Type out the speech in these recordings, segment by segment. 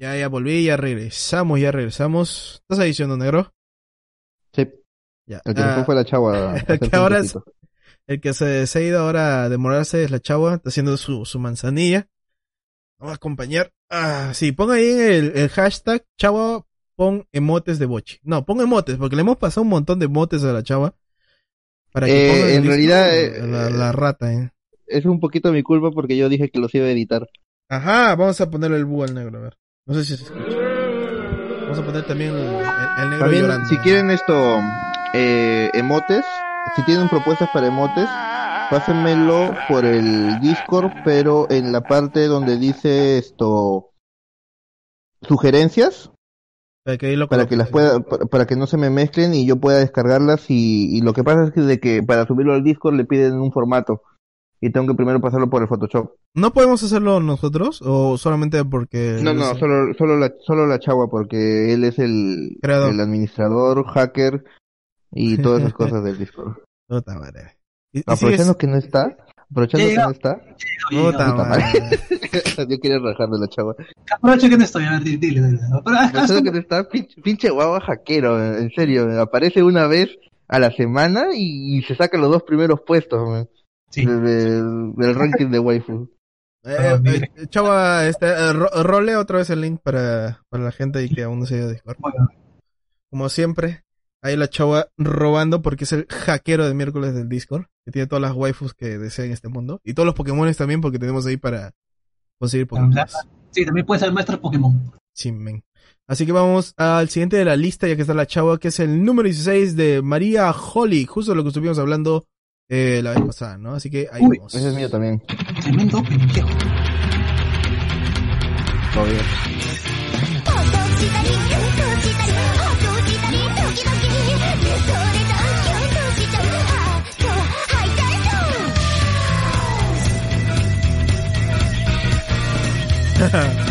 Ya, ya volví, ya regresamos, ya regresamos. ¿Estás ahí, negro? Sí. Ya. El que Ah, fue la chava. a el que ahora es-. El que se, se ha ido ahora a demorarse es la chava, está haciendo su, su manzanilla. Vamos a acompañar. Ah, sí, pon ahí el, el hashtag chava, pon emotes de bochi. No, pon emotes, porque le hemos pasado un montón de emotes a la chava. Para que Eh, ponga en realidad, eh, la, la rata, eh. Es un poquito mi culpa porque yo dije que los iba a editar. Ajá, vamos a ponerle el búho al negro, a ver. No sé si se escucha. Vamos a poner también el, el- el negro También, llorando. si quieren esto, eh, emotes, si tienen propuestas para emotes, pásenmelo por el Discord, pero en la parte donde dice esto, sugerencias, Para que, ahí lo para que las pueda, para, para que no se me mezclen y yo pueda descargarlas y, y lo que pasa es que, de que para subirlo al Discord le piden un formato y tengo que primero pasarlo por el Photoshop. ¿No podemos hacerlo nosotros? ¿O solamente porque.? No, no, solo, solo la, solo la chagua porque él es el, Creador. el administrador, hacker y todas esas cosas del Discord. Puta madre. Y- Aprovechando sigues- que no está, aprovechando que no está, Puta madre. yo quería rajar de la chava. Aprovecha que no estoy, a ver, dile, dile. Aprovechando que no está, pinche, pinche guagua hackero, en serio, aparece una vez a la semana y, y se saca los dos primeros puestos man, Sí. de- de- del ranking de waifu. Eh, eh, Chava, este, eh, ro- role otra vez el link para, para la gente y que aún no se haya de Discord. Como siempre, ahí la chava robando porque es el hackero de miércoles del Discord, que tiene todas las waifus que desea en este mundo. Y todos los Pokémones también porque tenemos ahí para conseguir Pokémon. Sí, también puede ser maestro Pokémon. Sí, men. Así que vamos al siguiente de la lista, ya que está la chava, que es el número 16 de María Holly, justo lo que estuvimos hablando eh, la vez pasada, ¿no? Así que ahí Uy, vamos. Ese es mío también. Tremendo pendejo. Todo bien.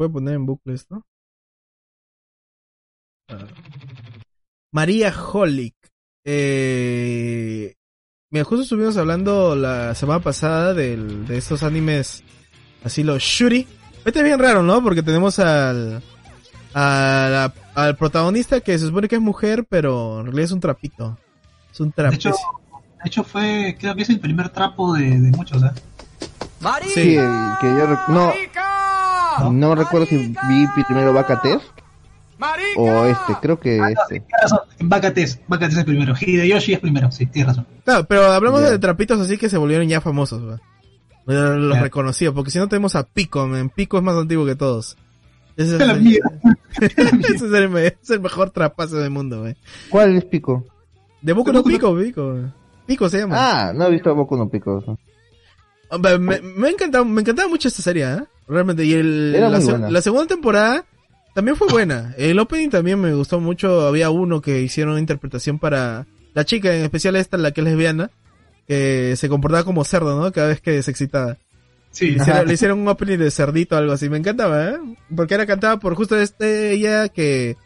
puede poner en bucle esto. Ah. María Holic. Eh, mira, justo estuvimos hablando la semana pasada del, de estos animes así los shuri. Este es bien raro, ¿no? Porque tenemos al, a la- al protagonista que se supone que es mujer, pero en realidad es un trapito. Es un De trapo. hecho, de hecho fue, creo que es el primer trapo de, de muchos, ¿eh? Sí, el que yo no, no recuerdo si vi primero Vaca Test o este, creo que este. Tienes razón, Bakates, Bakates es primero. Hideyoshi es primero, sí, tienes razón. Claro, pero hablamos de trapitos así que se volvieron ya famosos, ¿verdad? Los Ya. reconocidos, porque si no tenemos a Pico, man. Pico es más antiguo que todos. Ese es, La el, es el, me- es el mejor trapazo del mundo, güey. ¿Cuál es Pico? De Boku no Pico, Pico. Pico se llama. Ah, no he visto a Boku no Pico. Me, me ha encantado, me encantaba mucho esta serie, ¿eh? Realmente. Y el, Era la, muy se- buena. la segunda temporada también fue buena. El opening también me gustó mucho. Había uno que hicieron una interpretación para la chica, en especial esta, la que es lesbiana, que se comportaba como cerdo, ¿no? Cada vez que se excitaba. Sí, Le hicieron, le hicieron un opening de cerdito o algo así. Me encantaba, ¿eh? Porque era cantada por justo este, ella que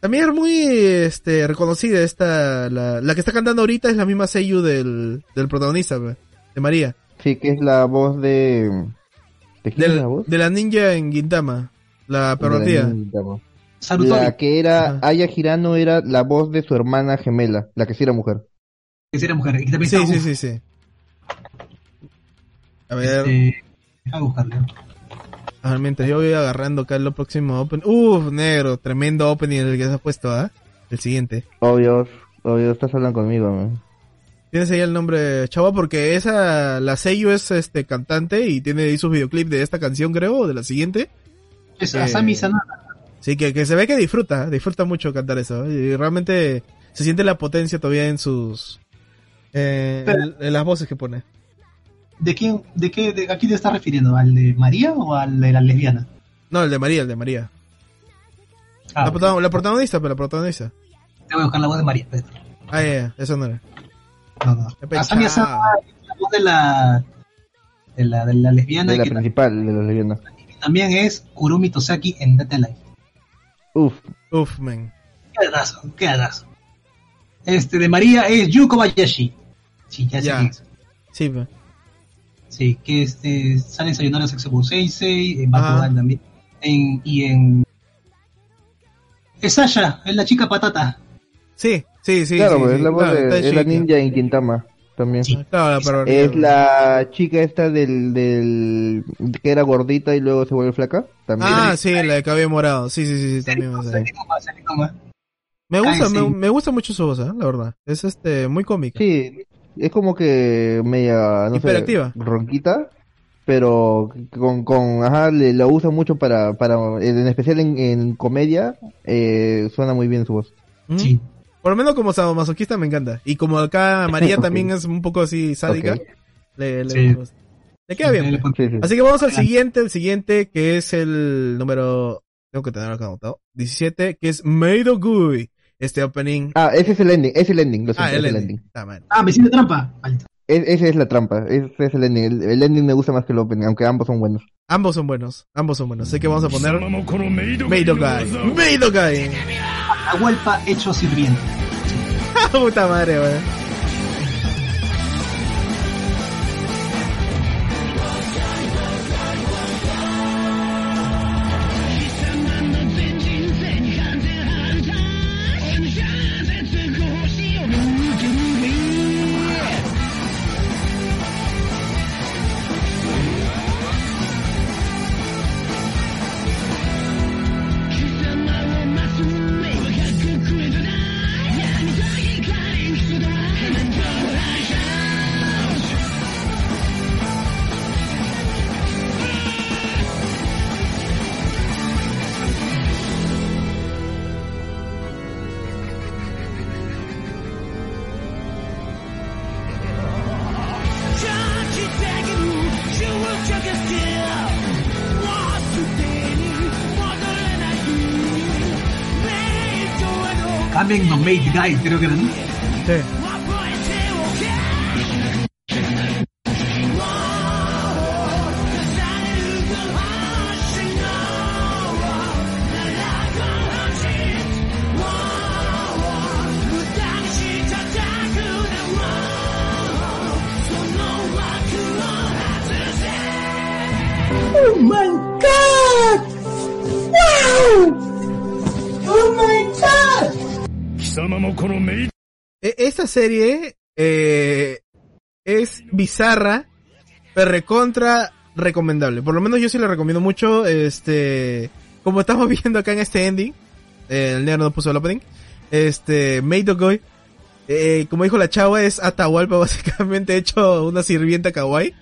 también es muy este, reconocida. Esta, la, la que está cantando ahorita es la misma Seiyu del, del protagonista, de María. Sí, que es la voz de... ¿De quién la voz? de la ninja en Gintama. La De la. La que era, Ajá. Aya Hirano era la voz de su hermana gemela, la que sí era mujer. que sí era mujer. Y que también Sí, sí, sí, sí. A ver, Este, déjame buscarle. a ver, mientras yo voy agarrando acá lo próximo open. Uf, negro, tremendo opening el que se ha puesto, ¿ah? El siguiente. Obvio, obvio, estás hablando conmigo, man. Tienes ahí el nombre, chava, porque esa, la Seiyu es este cantante y tiene ahí sus videoclips de esta canción, creo, o de la siguiente. Es Eh, Asami Sanada. Sí, que, que se ve que disfruta, disfruta mucho cantar eso. ¿eh? Y realmente se siente la potencia todavía en sus... eh, Pero- en, las voces que pone. ¿De quién, de qué, de, a quién te estás refiriendo? ¿Al de María o al de la lesbiana? No, el de María, el de María. Ah, la, ok. protagon- la protagonista, pero la protagonista. Te voy a buscar la voz de María. espérate. Ah, ya, ya, eso no era. No, no. Asami es la voz de la, de la, de la lesbiana De la que principal de los leyendas. también es Kurumi Tosaki en Data Life. Uf, Uf, man. Qué atraso, qué atraso. Este de María es Yuko Bayashi. Sí, ya sé Ya. quién es. Sí. Sí, que este, sale en Sayonara Sexo Seisei, en Ajá. Bakugan también. En, y en... Es Sasha, es la chica patata. Sí, sí, sí. claro, sí, pues, sí, es la voz claro, de, es la ninja en Quintama también. Sí. Claro, la. Es la chica esta del, del que era gordita y luego se vuelve flaca. También. Ah, sí, la de cabello morado. Sí, sí, sí, sí también me gusta, Ay, sí. me, me gusta mucho su voz, ¿eh? la verdad. Es este muy cómica. Sí, es como que media, no Hiperactiva. sé, ronquita, pero con, con ajá, le, lo usa mucho para, para, en especial en, en comedia, eh, suena muy bien su voz. ¿Mm? Por lo menos como sadomasoquista me encanta. Y como acá María también es un poco así sádica, okay. le, le, sí. le, queda bien. Así que vamos al siguiente, el siguiente que es el número, tengo que tenerlo acá anotado, 17, que es Made of Gooey. Este opening. Ah, ese es el ending, es el ending, lo ah, siento, ah, el, es ending. el ending. Ah, me hiciste trampa. Alto. Es, esa es la trampa, ese es el ending. El, el, ending me gusta más que el opening, aunque ambos son buenos. Ambos son buenos, ambos son buenos. Sé que vamos a poner. Made of Guy. Made of Guy. Agualpa hecho sirviente. Puta madre, weón. Guy, creo que era, ¿no? Sí. Esta serie eh, es bizarra, pero recontra recomendable. Por lo menos yo sí la recomiendo mucho. Este, como estamos viendo acá en este ending, eh, el negro no puso el opening. Este, Made of Goy, eh, como dijo la chava, es Atahualpa básicamente hecho una sirvienta kawaii.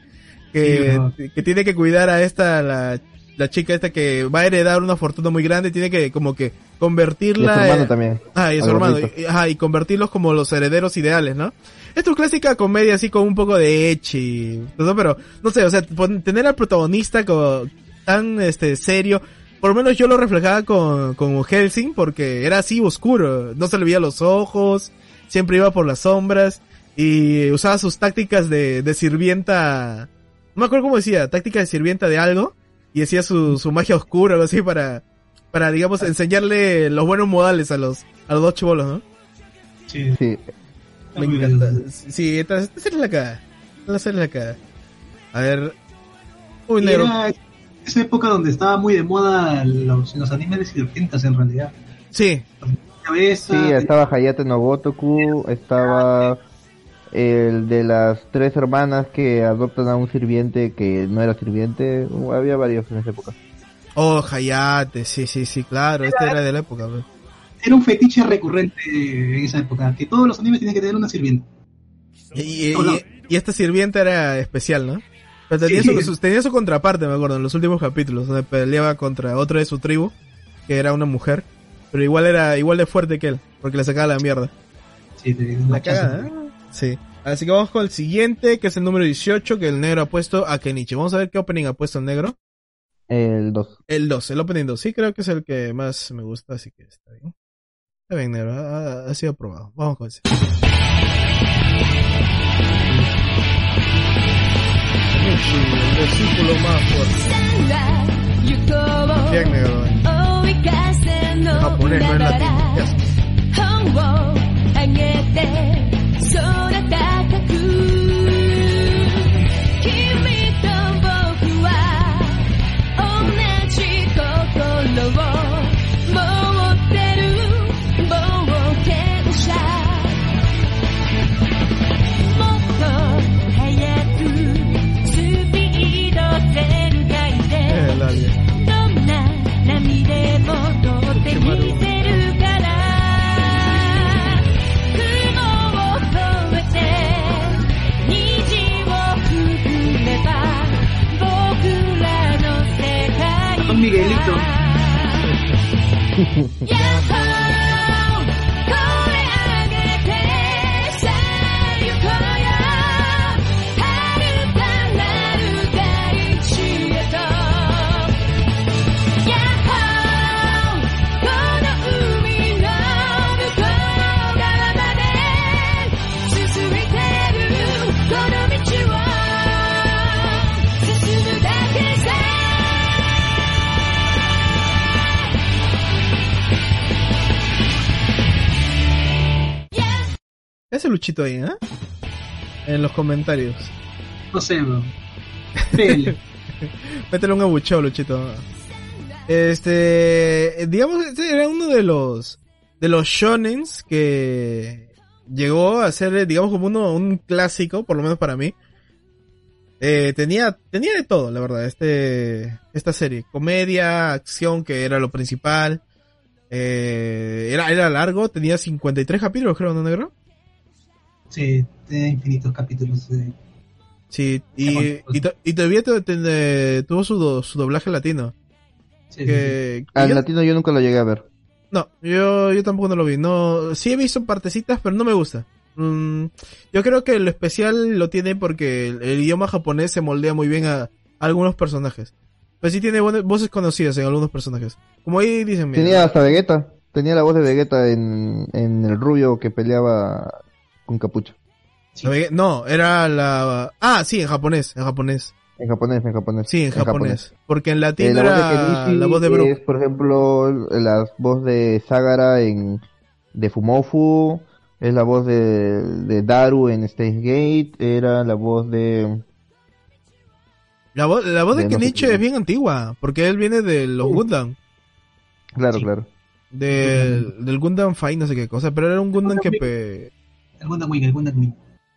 Que, que tiene que cuidar a esta, la, la chica esta que va a heredar una fortuna muy grande, tiene que como que Y a su convertirla hermano en- también. Ah, y a su hermano. Y, ajá, y convertirlos como los herederos ideales, ¿no? Es tu clásica comedia así con un poco de echi. ¿no? Pero, no sé, o sea, tener al protagonista como tan este serio. Por lo menos yo lo reflejaba con, con Helsing porque era así oscuro. No se le veía los ojos. Siempre iba por las sombras. Y usaba sus tácticas de, de sirvienta. No me acuerdo cómo decía, táctica de sirvienta de algo. Y hacía su, su magia oscura, algo así para, para digamos enseñarle los buenos modales a los, a los dos chivolos, ¿no? Sí, Sí, Me encanta. Sí, esta, esta serie es la cara. Esta serie es la cara. A ver. Uy, Y negro. era esa época donde estaba muy de moda los, los animes de sirvientas en realidad. Sí, Cabeza, sí, estaba Hayate no Gotoku, estaba el de las tres hermanas que adoptan a un sirviente que no era sirviente, uh, había varios en esa época. Oh, Hayate, sí, sí, sí, claro, este era de la época. Era un fetiche recurrente en esa época, que todos los animes tenían que tener una sirvienta. Y, y- ¿O no? y- y esta sirvienta era especial, ¿no? Pero tenía, Sí. su, su- tenía su contraparte, me acuerdo, en los últimos capítulos, donde peleaba contra otro de su tribu, que era una mujer, pero igual era igual de fuerte que él, porque le sacaba la mierda. Sí, La cagada, ¿eh? Sí. Así que vamos con el siguiente, que es el número 18, que el negro ha puesto a Kenichi. Vamos a ver qué opening ha puesto el negro. El 2. El 2, el opening 2. Sí, creo que es el que más me gusta, así que está bien. Está bien, negro, ha, ha sido aprobado. Vamos con ese. Kenichi, el discípulo más fuerte. Bien, negro. Japonés, no es latino. yeah. Luchito ahí, ¿eh? En los comentarios. No sé, bro. Métele un abucheo, Luchito. Este, digamos, este era uno de los, de los shonens que llegó a ser, digamos, como uno, un clásico, por lo menos para mí. Eh, tenía, tenía de todo, la verdad, este, esta serie. Comedia, acción, que era lo principal. Eh, era, era largo, tenía 53 capítulos, creo, ¿no, negro? Sí, tiene infinitos capítulos. de- Sí, y, y, to- y todavía te- te- tuvo su, do- su doblaje latino. sí, sí, sí. Que, que Al yo- latino yo nunca lo llegué a ver. No, yo, yo tampoco no lo vi. No, sí he visto partecitas, pero no me gusta. Mm, yo creo que lo especial lo tiene porque el, el idioma japonés se moldea muy bien a, a algunos personajes. Pues sí tiene buenas- voces conocidas en algunos personajes. Como ahí dicen, mira, Tenía hasta Vegeta. Tenía la voz de Vegeta en, en el rubio que peleaba con capucha. no, era la... Ah, sí, en japonés, en japonés. En japonés, en japonés. Sí, en, japonés. Porque en Eh, latino la voz de era la voz de Brook. es, por ejemplo, la voz de Sagara en de Fumofu, es la voz de, de Daru en Stage Gate, era la voz de La, voz la voz de de no sé Kenichi es bien antigua, porque él viene de los Gundam. claro, Sí. claro. Del, del Gundam Fight, no sé qué cosa, pero era un Gundam que... pe- El Gundam Wing, el Wing.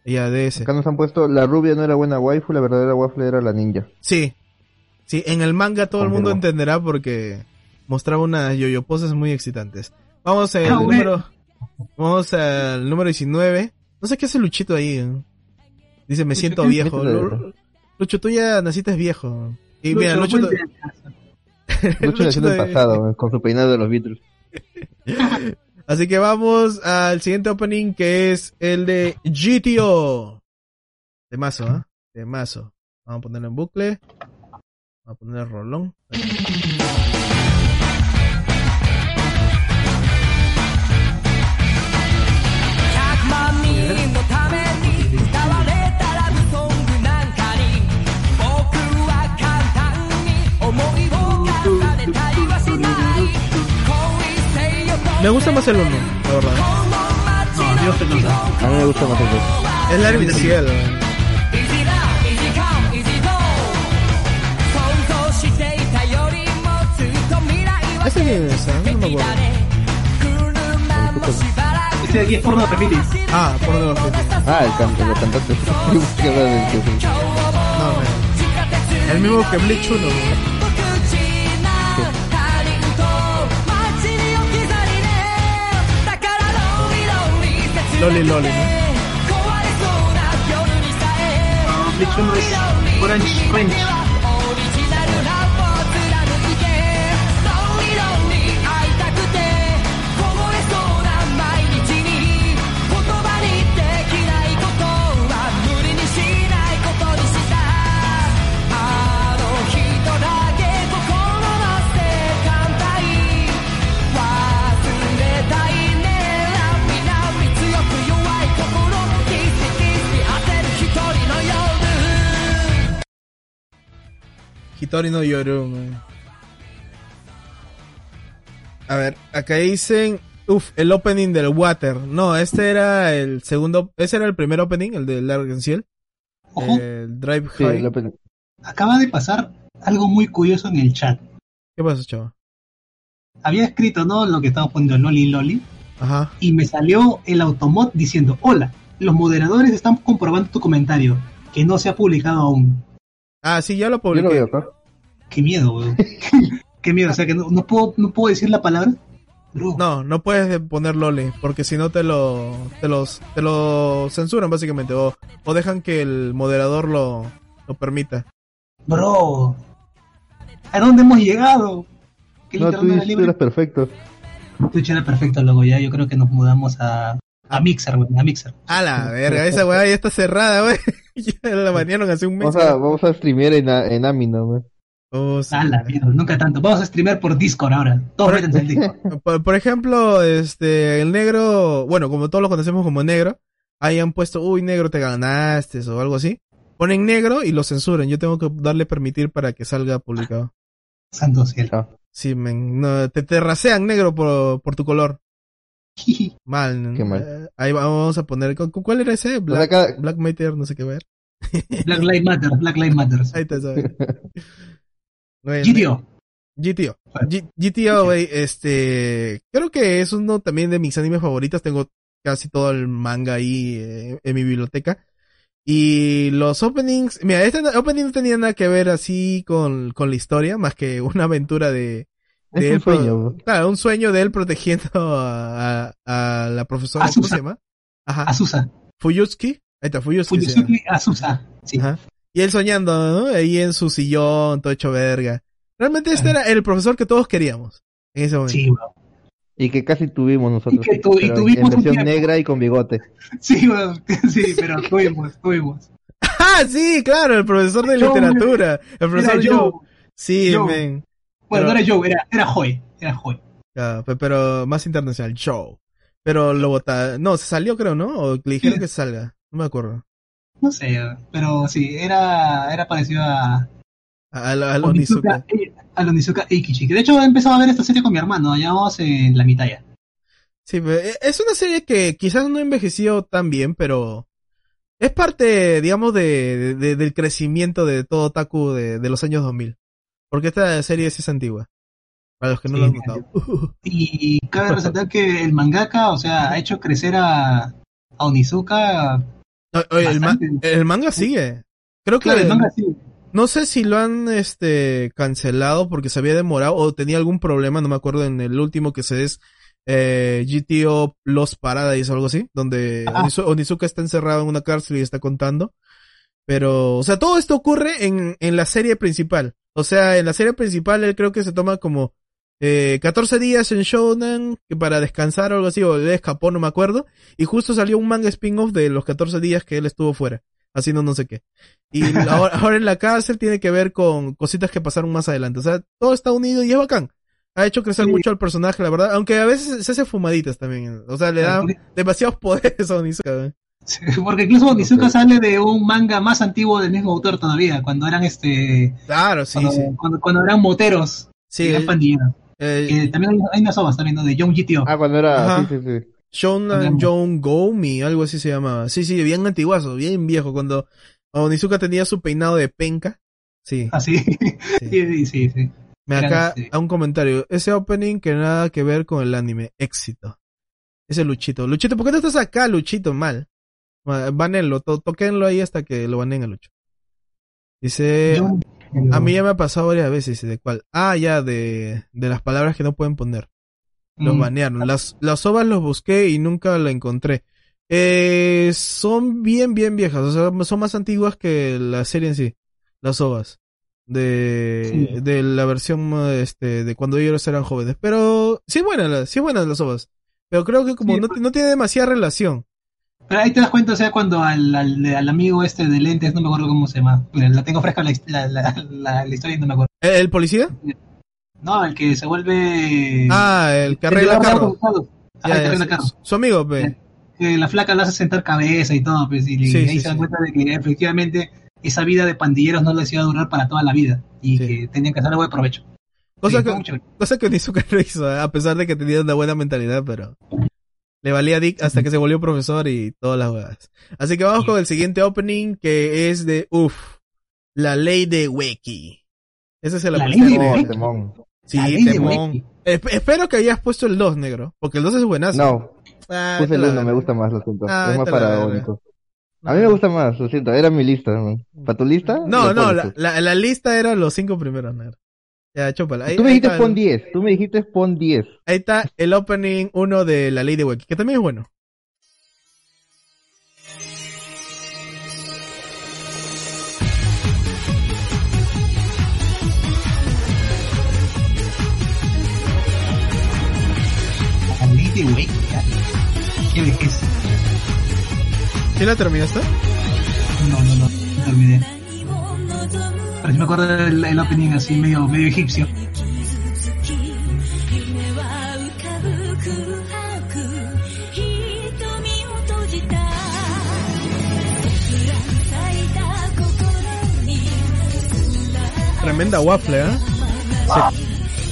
Ya, de ese. Acá nos han puesto la rubia no era buena waifu, la verdadera waifu era la ninja. Sí. Sí, en el manga todo el mundo entenderá porque mostraba unas yoyo poses muy excitantes. Vamos al Ah, número vamos al número 19. No sé qué hace Luchito ahí. ¿eh? Dice, "Me siento viejo." Lucho, tú ya naciste viejo. Y mira, Lucho. Lucho nació en el pasado, con su peinado de los Beatles. Así que vamos al siguiente opening que es el de GTO. De mazo, ¿ah? De mazo. Vamos a ponerlo en bucle. Vamos a poner el rolón. Me gusta más el 1, la verdad. No, Dios te lo da. A mí me gusta más el dos. Es la artificial. ¿Ese quién es? ah? No me acuerdo. Este de aquí es porno. Ah, por los Ah, el, can el cantante. ¿Qué habla del que- No, man. El mismo que Bleach 1. Loli Loli, ¿no? Es Orange Hitori no Yoru, man. A ver, acá dicen, uff, el opening del Water. No, este era el segundo, ese era el primer opening, el de Largen Ciel. Ojo, El Drive Sí, High. acaba de pasar algo muy curioso en el chat. ¿Qué pasa, chavo? Había escrito, ¿no? Lo que estamos poniendo Loli Loli. Ajá. Y me salió el automod diciendo, hola, los moderadores están comprobando tu comentario, que no se ha publicado aún. Ah, sí, ya lo Yo publiqué. lo veo acá. Qué miedo, weón. Qué miedo, o sea que no, no puedo, no puedo decir la palabra. Bro, No, no puedes poner Loli, porque si no te lo, te los, te lo censuran básicamente, o, o dejan que el moderador lo, lo permita. bro. ¿A dónde hemos llegado? El No, tú, era tú perfecto. Twitch era perfecto, luego ya yo creo que nos mudamos a, a Mixer, weón, a Mixer. A la verga, esa weá ya está cerrada, wey. ya la banearon hace un mes. Vamos a, vamos a streamear en, en Amino, güey. Oh, sí. A la mierda, nunca tanto. Vamos a streamear por Discord ahora. Todos Por- métanse al Discord. Por, por ejemplo, este, el negro, bueno, como todos lo conocemos como negro, ahí han puesto, uy, negro, te ganaste, o algo así. Ponen negro y lo censuran. Yo tengo que darle permitir para que salga publicado. Santo cielo. Ah. Sí, men, no, te, te rasean negro por, por tu color. Mal. ¿no? Qué mal. Eh, ahí vamos a poner, ¿cu- ¿cuál era ese? O sea, Black, cada- Black Matter, no sé qué ver. Black Lives Matter, Black Lives Matter. Ahí está, ¿sabes? Bueno, GTO. GTO. G- GTO, güey, este, creo que es uno también de mis animes favoritos. Tengo casi todo el manga ahí eh, en mi biblioteca. Y los openings, mira, este opening no tenía nada que ver así con, con la historia, más que una aventura de, Es de un él sueño, claro, un sueño de él protegiendo a, a, a la profesora, ¿cómo Azusa. se llama? Ajá. Azusa. Fuyutsuki. Ahí está, Fuyutsuki. Azusa. Sí. Ajá. Y él soñando, ¿no? Ahí en su sillón, todo hecho verga. Realmente este era el profesor que todos queríamos en ese momento. Sí, bro. Y que casi tuvimos nosotros. Y que tu- y pero tuvimos en versión negra y con bigote. Sí, bro. Sí, pero tuvimos, tuvimos. Ah, sí, claro, el profesor de Joe, literatura. El profesor Era Joe. Joe. Sí, Joe. men. Bueno, Pero- no era Joe, era, era Joy. Era Joy. Pe- pero más internacional, Joe. Pero lo vota, no, se salió creo, ¿no? O le dijeron Sí. que salga. No me acuerdo. No sé, pero sí, era, era parecido a A, a, a Onizuka, eh, a Onizuka Eikichi. De hecho he empezado a ver esta serie con mi hermano. Ya vamos en la mitad ya. Sí, e, es una serie que quizás no envejeció tan bien, pero es parte, digamos, de, de- del crecimiento de todo Otaku de, de los años 2000. Porque esta serie sí es antigua. Para los que no Sí, lo han notado. Y cabe resaltar que el mangaka, o sea, ha hecho crecer a, a Onizuka. Oye, el, ma- Bastante. el manga sigue. Creo que Claro, el manga sí. no sé si lo han este cancelado porque se había demorado o tenía algún problema, no me acuerdo en el último que se es eh, GTO Los Paradise o algo así, donde. Onizu- Onizuka está encerrado en una cárcel y está contando. Pero, o sea, todo esto ocurre en, en la serie principal. O sea, en la serie principal él creo que se toma como eh, 14 días en Shonen que para descansar o algo así, o él escapó, no me acuerdo. Y justo salió un manga spin-off de los 14 días que él estuvo fuera, haciendo no sé qué. Y ahora, ahora en la cárcel tiene que ver con cositas que pasaron más adelante. O sea, todo está unido y es bacán. Ha hecho crecer Sí. mucho al personaje, la verdad. Aunque a veces se hace fumaditas también. O sea, le da demasiados poderes a Onizuka. ¿eh? Sí, Porque incluso Onizuka sale de un manga más antiguo del mismo autor todavía, cuando eran este, Claro, sí, cuando, sí. cuando, cuando eran moteros, Sí, pandilleros. Eh, también hay, unas obras también, ¿no? De Young GTO. Ah, cuando era. Ajá. Sí, sí, sí. Shonan John Gomi, algo así se llamaba. Sí, sí, bien antiguazo, bien viejo. Cuando Onizuka tenía su peinado de penca. Sí. Así. sí. sí, sí, sí, sí. Me acá a un comentario. Ese opening que nada que ver con el anime. Éxito. Ese Luchito. Luchito, ¿por qué no estás acá, Luchito? Mal. Ma- Banenlo, to toquenlo ahí hasta que lo banen a Lucho. Dice, A mí ya me ha pasado varias veces, ¿de cuál? Ah, ya, de, de las palabras que no pueden poner. Los Mm. banearon. Las, las ovas los busqué y nunca la encontré. Eh, son bien, bien viejas. O sea, son más antiguas que la serie en sí. Las ovas. De, Sí. de la versión este, de cuando ellos eran jóvenes. Pero sí es buena, la- sí es buena las ovas. Pero creo que como Sí. no, no tiene demasiada relación. Pero ahí te das cuenta, o sea, cuando al, al, al amigo este de lentes, no me acuerdo cómo se llama, la, tengo fresca la, la, la, la- historia y no me acuerdo. ¿El, el policía? No, el que se vuelve... Ah, el que el arregla de los carro. usados. Ya, Ajá, el que carro. su amigo, pe. Que la flaca la hace sentar cabeza y todo, pues, y, Sí, ahí sí, se dan sí. cuenta de que efectivamente esa vida de pandilleros no les iba a durar para toda la vida y que tenían que hacerle buen provecho. Cosa que. Cosa que Onizuka no hizo, ¿eh? a pesar de que tenía una buena mentalidad, pero le valía Dick hasta que se volvió profesor y todas las huevas. Así que vamos con el siguiente opening que es de Uf, la ley de Weki. Ese se la, La presté ley a de Ron. Weki. temón. Sí, La ley de temón. Weki. Esp- espero que hayas puesto el 2, negro, porque el 2 es buenazo. No, Ah, puse el la 1, me gusta más, lo siento. Ah, es más paradójico. A mí me gusta más, lo siento, era mi lista. man. ¿Para tu lista? No, no, la, la lista era los cinco primeros, negro. Ya, chúpala. Ahí, Tú me ahí dijiste pon 10, tú me dijiste pon 10. Ahí está el opening 1 de la ley de Weki, que también es bueno. La ley de Wake, ya. Qué vejez. ¿Sí la terminaste? No, no, no, me olvidé. Pero me acuerdo del el opening así medio, medio egipcio. Tremenda waffle, ¿eh?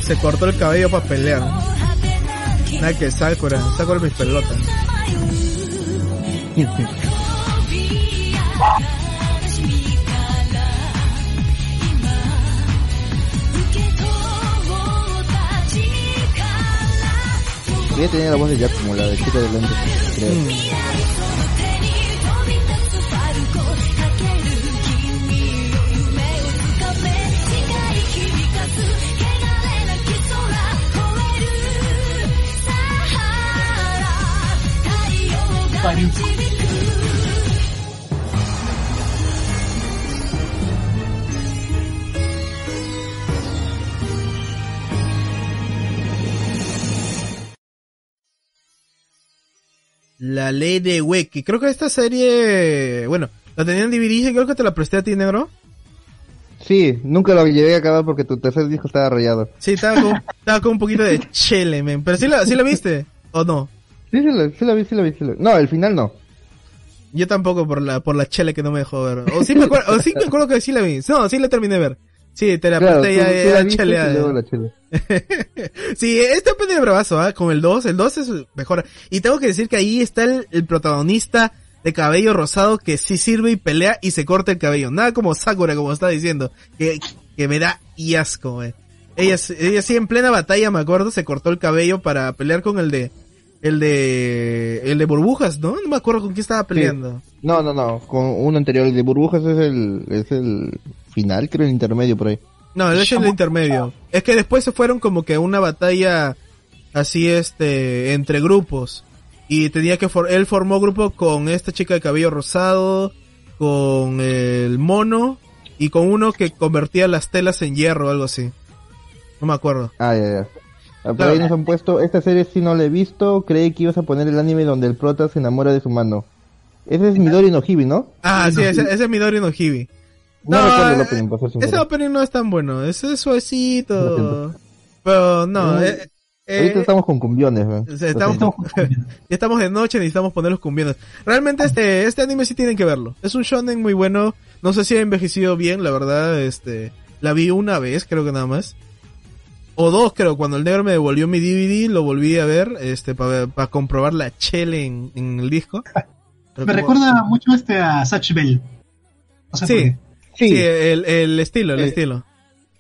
Se, se cortó el cabello para pelear. Nada que Sakura, Sakura mis pelotas. Ella tenía la voz de Jack como la de chica de lentes, creo. Mm. La ley de Weki. Creo que esta serie, bueno, la tenía en DVD y creo que te la presté a ti, negro. Sí, nunca lo llegué a acabar porque tu tercer disco estaba rayado. Sí, estaba con, estaba con un poquito de chele, men. Pero sí la, sí la viste, ¿o no? Sí, sí, la, sí la vi, sí la vi, sí la vi. No, el final no. Yo tampoco por la, por la chele que no me dejó ver. O sí me acuerdo, o sí me acuerdo que sí la vi. No, sí la terminé de ver. Sí, te la Claro, ya, tú la viste y cheleada. luego la chele. sí, este opening de bravazo, ¿ah? Con el 2, el 2 es mejor. Y tengo que decir que ahí está el, el protagonista de cabello rosado que sí sirve y pelea y se corta el cabello. Nada como Sakura, como está diciendo, que, que me da y asco, eh. Ella, ella sí en plena batalla, me acuerdo, se cortó el cabello para pelear con el de, el de, el de burbujas, ¿no? No me acuerdo con quién estaba peleando. No, no, no, con uno anterior, el de burbujas es el, es el final, creo, el intermedio por ahí. No, él es el intermedio. Es que después se fueron como que a una batalla así este entre grupos y tenía que for él formó grupo con esta chica de cabello rosado, con el mono y con uno que convertía las telas en hierro o algo así. No me acuerdo. Ah, ya, ya. Ah, Por Claro. ahí nos han puesto, esta serie sí no la he visto, creí que ibas a poner el anime donde el prota se enamora de su mano. Ese es Midori no Hibi, ¿no? Ah, sí, no, ese, sí. ese es Midori no Hibi. No, No, recuerdo el eh, opening, para ser Ese opening no es tan bueno, ese es suavecito. Pero no, eh, eh, Ahorita estamos con cumbiones, ¿no? estamos, estamos de noche, necesitamos poner los cumbiones. Realmente este, este anime sí tienen que verlo. Es un shonen muy bueno. No sé si ha envejecido bien, la verdad, este, la vi una vez, creo que nada más. O dos, creo, cuando el negro me devolvió mi DVD, lo volví a ver, este, para comprobar la chele en, en el disco. Pero Me como- recuerda mucho este a Satch Bell. O sea, Sí, porque- sí, Sí, el, el estilo, el Sí. estilo.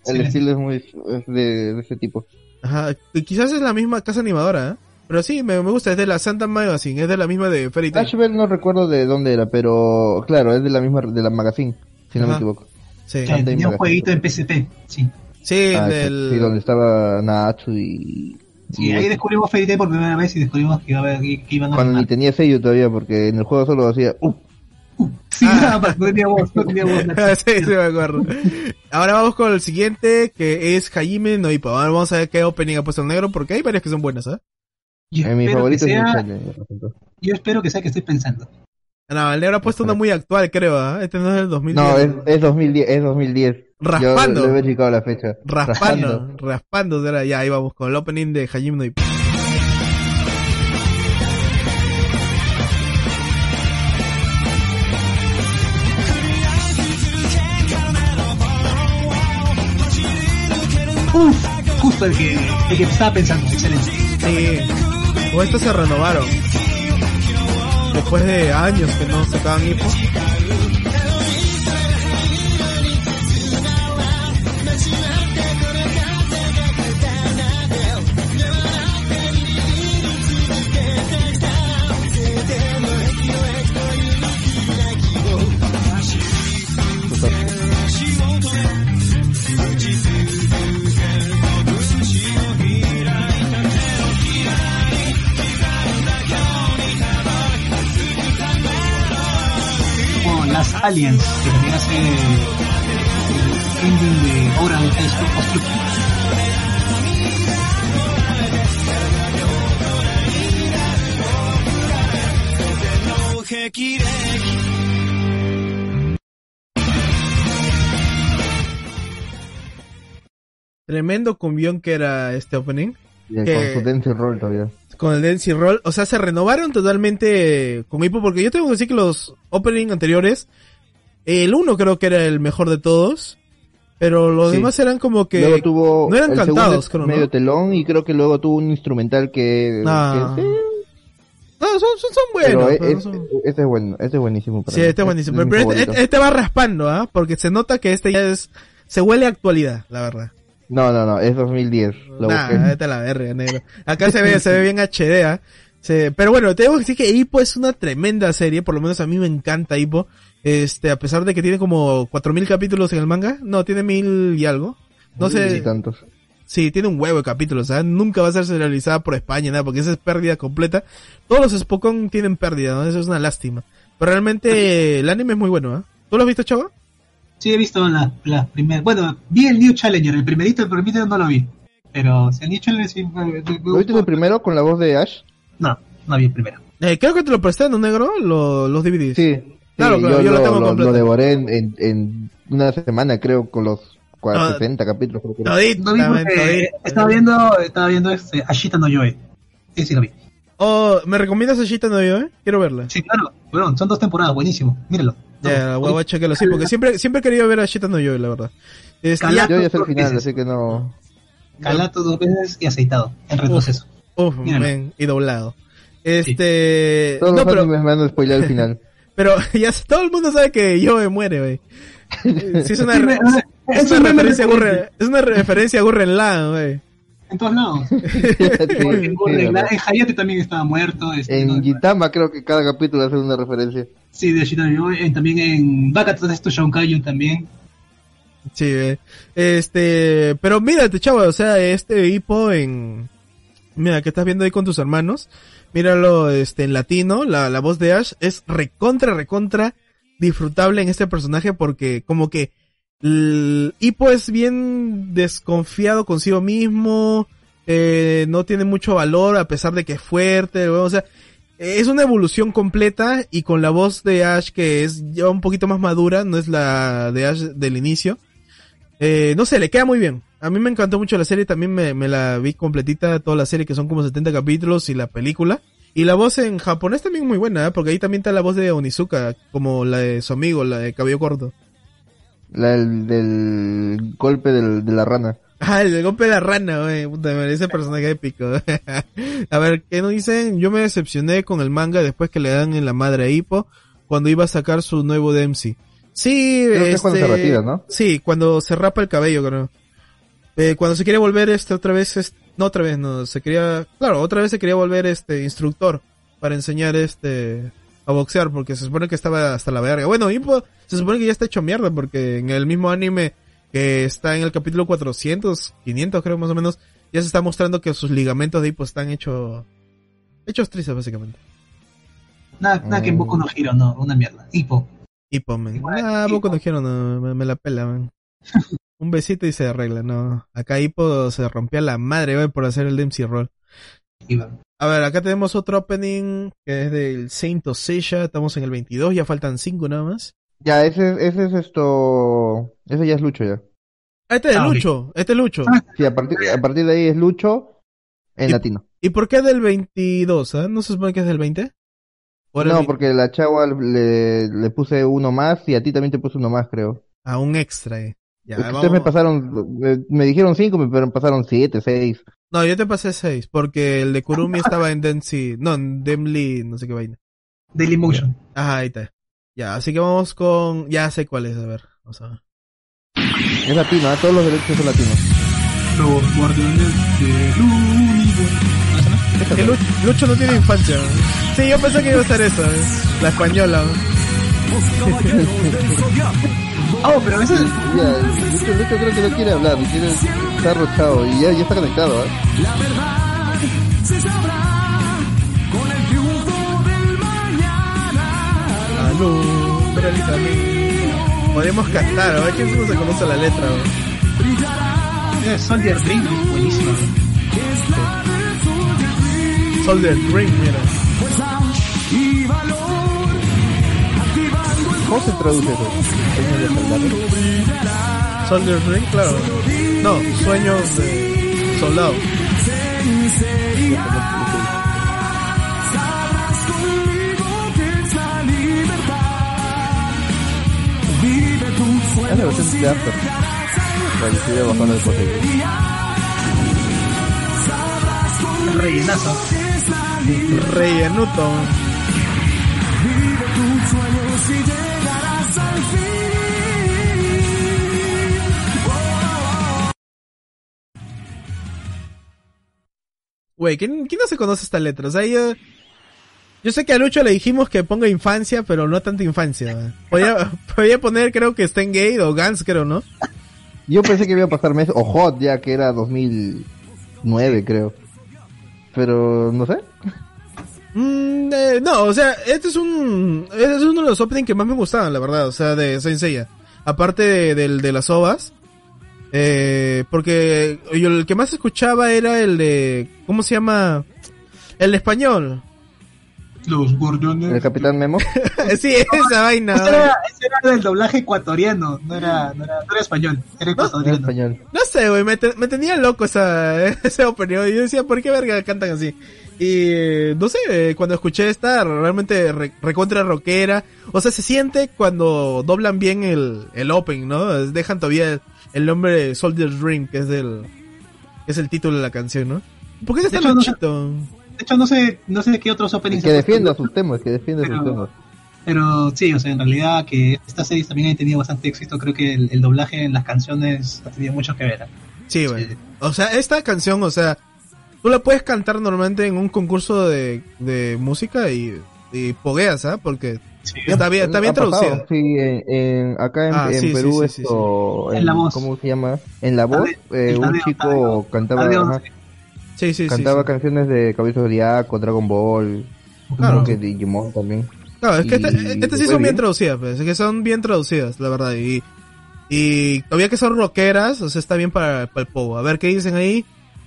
el sí, estilo es muy es de, de ese tipo. Ajá, y quizás es la misma casa animadora, ¿eh? Pero sí, me, me gusta, es de la Santa Magazine, es de la misma de Fairy Tail. Ash Bell no recuerdo de dónde era, pero claro, es de la misma, de la magazine, si no me equivoco. Sí, tenía un jueguito en PSP, sí. sí, Ah, del... sí, donde estaba Natsu y... Sí, y- ahí descubrimos Fairy Tail por primera vez y descubrimos que, iba a haber, que iban a Cuando ni tenía sello todavía, porque en el juego solo hacía... Uh, Sí, Ah. nada más, no tenía voz, no tenía voz. sí, sí, me acuerdo. Ahora vamos con el siguiente, que es Hajime no Ippo. Ahora vamos a ver qué opening ha puesto el negro, porque hay varias que son buenas, ¿eh? Yo en mi espero favorito que es sea, lo siento. yo espero que sea que estoy pensando. No, el negro ha puesto una muy actual, creo, ¿ah? Este no es del 2010. No, es, es 2010, es 2010. Raspando. Yo le he checado la fecha. Raspando, raspando, será. ya ahí vamos con el opening de Hajime no 'Uf! justo el que, el que estaba pensando, excelente. Sí. O estos se renovaron. Después de años que no sacaban Ippo. Aliens, que también hace el ending de Oral High School Construction. Tremendo cumbión que era este opening. Y Con su dance roll todavía. Con el Dance Roll. O sea, se renovaron totalmente con Ippo. Porque yo tengo que decir que los opening anteriores. El uno creo que era el mejor de todos. Pero los Sí. demás eran como que. luego tuvo no eran el cantados, creo, ¿no? medio telón y creo que luego tuvo un instrumental que, Ah. que sí, No, son, son, son pero buenos. pero no es- son- este es bueno, este es buenísimo para Sí, mí. este es buenísimo. es mi Pero este, este- este va raspando, ¿ah? Porque se nota que este ya es. Se huele a actualidad, la verdad. No, no, no, es 2010. Lo Nah, busqué. vete a la verga, negro. Acá se ve, se ve bien HD, ¿ah? Se- pero bueno, tengo que decir que Hippo es una tremenda serie, por lo menos a mí me encanta Hippo. Este, a pesar de que tiene como 4000 capítulos en el manga, no, tiene mil y algo. No sé, tantos. sí, tiene un huevo de capítulos, ¿ah? Nunca va a ser serializada por España, nada, porque esa es pérdida completa. Todos los Spokon tienen pérdida, ¿no? Eso es una lástima. Pero realmente el anime es muy bueno, ¿ah? ¿Tú lo has visto, chavo? Sí, he visto las las primeras. Bueno, vi el New Challenger, el primerito, el primerito no lo vi. Pero si el New Challenger sí ¿Lo viste el primero con la voz de Ash? No, no vi el primero. Eh, creo que te lo presté, ¿no, negro? Lo- los DVDs. Sí. Claro, sí, claro, yo, yo lo lo, tengo lo- completo. lo devoré en, en, en una semana, creo, con los cua- Ah, 60 capítulos. creo que. Todito, No vi porque todito. estaba viendo, estaba viendo este Ashita no Yoe. Sí, sí lo vi. Oh, ¿me recomiendas a Shita no yo, eh? Quiero verla. Sí, claro. Bueno, son dos temporadas, buenísimo. Míralo. Ya, voy a checarlo, sí, porque siempre, siempre he querido ver no la verdad. Este, Cala- ya, Yo ya sé el final, veces. así que no... Calato dos veces y aceitado. En retroceso. uf, men, y doblado. Este, Todos no, los pero, me van a spoiler el final. pero ya todo el mundo sabe que Yoe muere, güey. Sí, es una, re- es meme referencia a es una referencia a Gurren Lagann, güey. En todos lados. En, sí, Gurren verdad. Lagann, en Hayate también estaba muerto. este, En ¿no? Gitama creo que cada capítulo hace una referencia. Sí, de en- También en Baka Todas Shonkayu también. Sí, eh. este, pero mírate, chavo, o sea, este hipo en, mira, que estás viendo ahí con tus hermanos, míralo, este, en latino, la, la voz de Ash es recontra, recontra disfrutable en este personaje porque como que el hipo es bien desconfiado consigo mismo, eh, no tiene mucho valor a pesar de que es fuerte, o sea, es una evolución completa y con la voz de Ash que es ya un poquito más madura, no es la de Ash del inicio. Eh, no sé, le queda muy bien. A mí me encantó mucho la serie, también me, me la vi completita, toda la serie que son como 70 capítulos y la película. Y la voz en japonés también muy buena, ¿eh? porque ahí también está la voz de Onizuka, como la de su amigo, la de cabello corto. La del, del golpe del- de la rana. Ah, el golpe de la rana, güey. Puta madre, ese personaje épico. a ver, ¿qué nos dicen? Yo me decepcioné con el manga después que le dan en la madre a Hippo cuando iba a sacar su nuevo DMC. Sí, Creo que es cuando este, se retira, ¿no? Sí, cuando se rapa el cabello, creo. Eh, cuando se quería volver este otra vez, no otra vez, no, se quería, claro, otra vez se quería volver este instructor para enseñar este a boxear porque se supone que estaba hasta la verga. Bueno, Hippo se supone que ya está hecho mierda porque en el mismo anime que está en el capítulo 400, 500 creo más o menos, ya se está mostrando que sus ligamentos de Hippo están hechos hechos trizas básicamente. Nada, nada que en Boku no Hero, no, una mierda. Hipo. Hippo, man. Igual, Ah, Hippo. poco no quiero, no, me, me la pela, man. Un besito y se arregla, no. Acá Hippo se rompía la madre, güey, por hacer el DMC roll. A ver, acá tenemos otro opening que es del Saint of Seiya, estamos en el 22, ya faltan 5 nada más. Ya, ese, ese es esto. Ese ya es Lucho ya. Ah, este es Ah. Lucho, este es Lucho. Ah. Sí, a partir, a partir de ahí es Lucho en Y- latino. ¿Y por qué del 22? ah? ¿No se supone que es del 20? ¿O era No, porque la chava le, le puse uno más y a ti también te puse uno más, creo. Ah, un extra, eh. Ya, Es que ustedes me pasaron, me, me dijeron cinco, pero me pasaron siete, seis. No, yo te pasé 6, porque el de Kurumi estaba en Dempsey, no, en Demly, no sé qué vaina. Daily Motion. Ajá, ahí está. Ya, así que vamos con, ya sé cuál es, a ver, vamos a ver. Es latino, ¿ah? todos los derechos son latinos. Los guardianes del Lucho, Lucho no tiene infancia. Sí, yo pensé que iba a ser esa, ¿eh? la española. Oh, pero ese es. Ya, Lucho, Lucho creo que no quiere hablar, quiere estar rochado y ya, ya está conectado, ¿ah? Alumbra el camino. Podríamos cantar, a ver quién no se conoce la letra. es Soldier Dream, buenísimo. Soldier Dream, mira. ¿Cómo se traduce eso? De soldado. Soldier Dream, claro. No, sueños de soldado. Es la versión de After. Traducida bajando el poseído. Rellenazo. Rellenuto. Güey, ¿quién, quién no se conoce esta letra? O sea, yo, yo sé que a Lucho le dijimos que ponga infancia, pero no tanta infancia. Podía, podía poner, creo que Stan Gate o Gans, creo, ¿no? Yo pensé que iba a pasar mes o Hot ya que era 2009 creo. Pero no sé. Mm, eh, no, o sea, este es un, este es uno de los openings que más me gustaban, la verdad, o sea, de Saint Seiya. Aparte de, del de las ovas, eh, porque yo el que más escuchaba era el de, ¿cómo se llama? El de español. Los guardianes. El Capitán Memo. sí, esa vaina. Ese era, ese era del doblaje ecuatoriano, no era, no era, no era español, era ecuatoriano. español. No sé, güey, me, te- me tenía loco esa, ese opening. Y yo decía, ¿por qué verga cantan así? Y no sé, cuando escuché esta, realmente re- recontra rockera. O sea, se siente cuando doblan bien el, el opening, ¿no? Dejan todavía el, nombre de Soldier's Dream, que es el, que es el título de la canción, ¿no? ¿Por qué De está hecho, no Luchito? De hecho, no sé, no sé qué otros openings. Que defienda sus temas, que defienda sus temas. Pero sí, o sea, en realidad que estas series también han tenido bastante éxito. Creo que el, el doblaje en las canciones ha tenido mucho que ver. ¿eh? Sí, güey. O sea, esta canción, o sea, tú la puedes cantar normalmente en un concurso de, de música y, y pogueas, ¿ah? Porque Sí. está bien, está bien traducida. Sí, en, en- acá en, Ah, en sí, Perú sí, sí, esto, En La Voz. ¿cómo se llama? En la voz, eh, un chico Tadeo. cantaba, Tadeo, ajá, Sí, sí, sí. cantaba sí. canciones de Cabello Zodiaco, Dragon Ball, Claro. creo que Digimon también. Claro, es que Y- este- estas sí son bien bien. traducidas, pues, es que son bien traducidas, la verdad, y, y todavía que son rockeras, o sea, está bien para, para el pogo. A ver qué dicen ahí.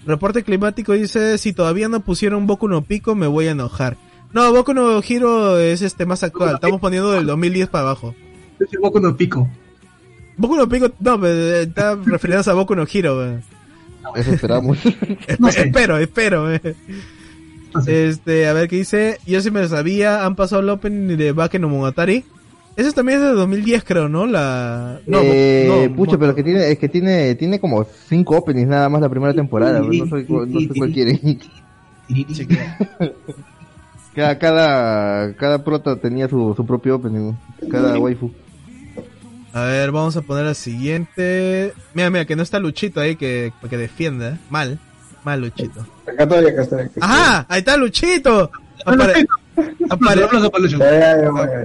Reporte climático dice, si todavía no pusieron Boku no Pico, me voy a enojar. No, Boku no Hero es este más actual, estamos poniendo del 2010 para abajo. Es el Boku no Pico. Boku no Pico, no, eh, está refiriéndose a Boku no Hero, eh. Eso esperamos. Espe- No sé. Espero, espero, eh. No sé. Este, a ver qué dice. Yo sí me lo sabía. Han pasado el opening de Bake no Monogatari. Ese también es de 2010, creo, ¿no? La. No, eh, no, pucha, pero que tiene, es que tiene, tiene como cinco openings nada más la primera temporada, no sé, cu- no sé cuál quiere. Sí, que- Cada, cada, cada prota tenía su, su propio opening, cada waifu. A ver, vamos a poner la siguiente. Mira, mira, que no está Luchito ahí que, que defienda. ¿eh? Mal. Mal, Luchito. Acá todavía, acá está. acá está. ¡Ajá! Ahí está Luchito. Apare- apare- Aplauso para Lucho.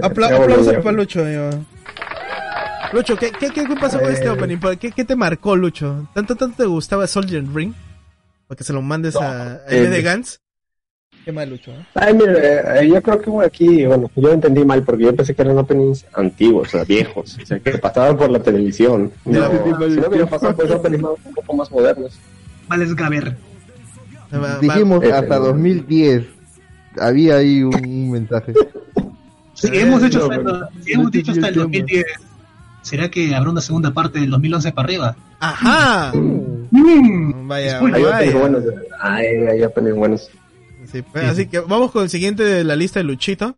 Aplausos para Lucho. Lucho, ¿qué, qué, qué, qué pasó con este Eh. opening? ¿Por ¿Qué, ¿Qué te marcó, Lucho? ¿Tanto, tanto te gustaba Soldier Ring? Para que se lo mandes a, a eh, de Gans. Qué mal, Lucho. ¿eh? Ay, mira, eh, yo creo que aquí, bueno, yo entendí mal porque yo pensé que eran openings antiguos, o sea, viejos, o sea, que pasaban por la televisión. No, Ya, si no hubiera pasado por openings más- un poco más modernos. Vales Gaber. Dijimos hasta 2010. Había ahí un, un mensaje. Si Eh, hemos hecho, no, hasta, si hemos no dicho hasta el tenía 2010, ¿será que habrá una segunda parte del 2011 para arriba? ¡Ajá! Mm. Vaya, Spoiler. Hay vaya. openings buenos. Ay, hay openings buenos. Sí, pues, así que vamos con el siguiente de la lista de Luchito.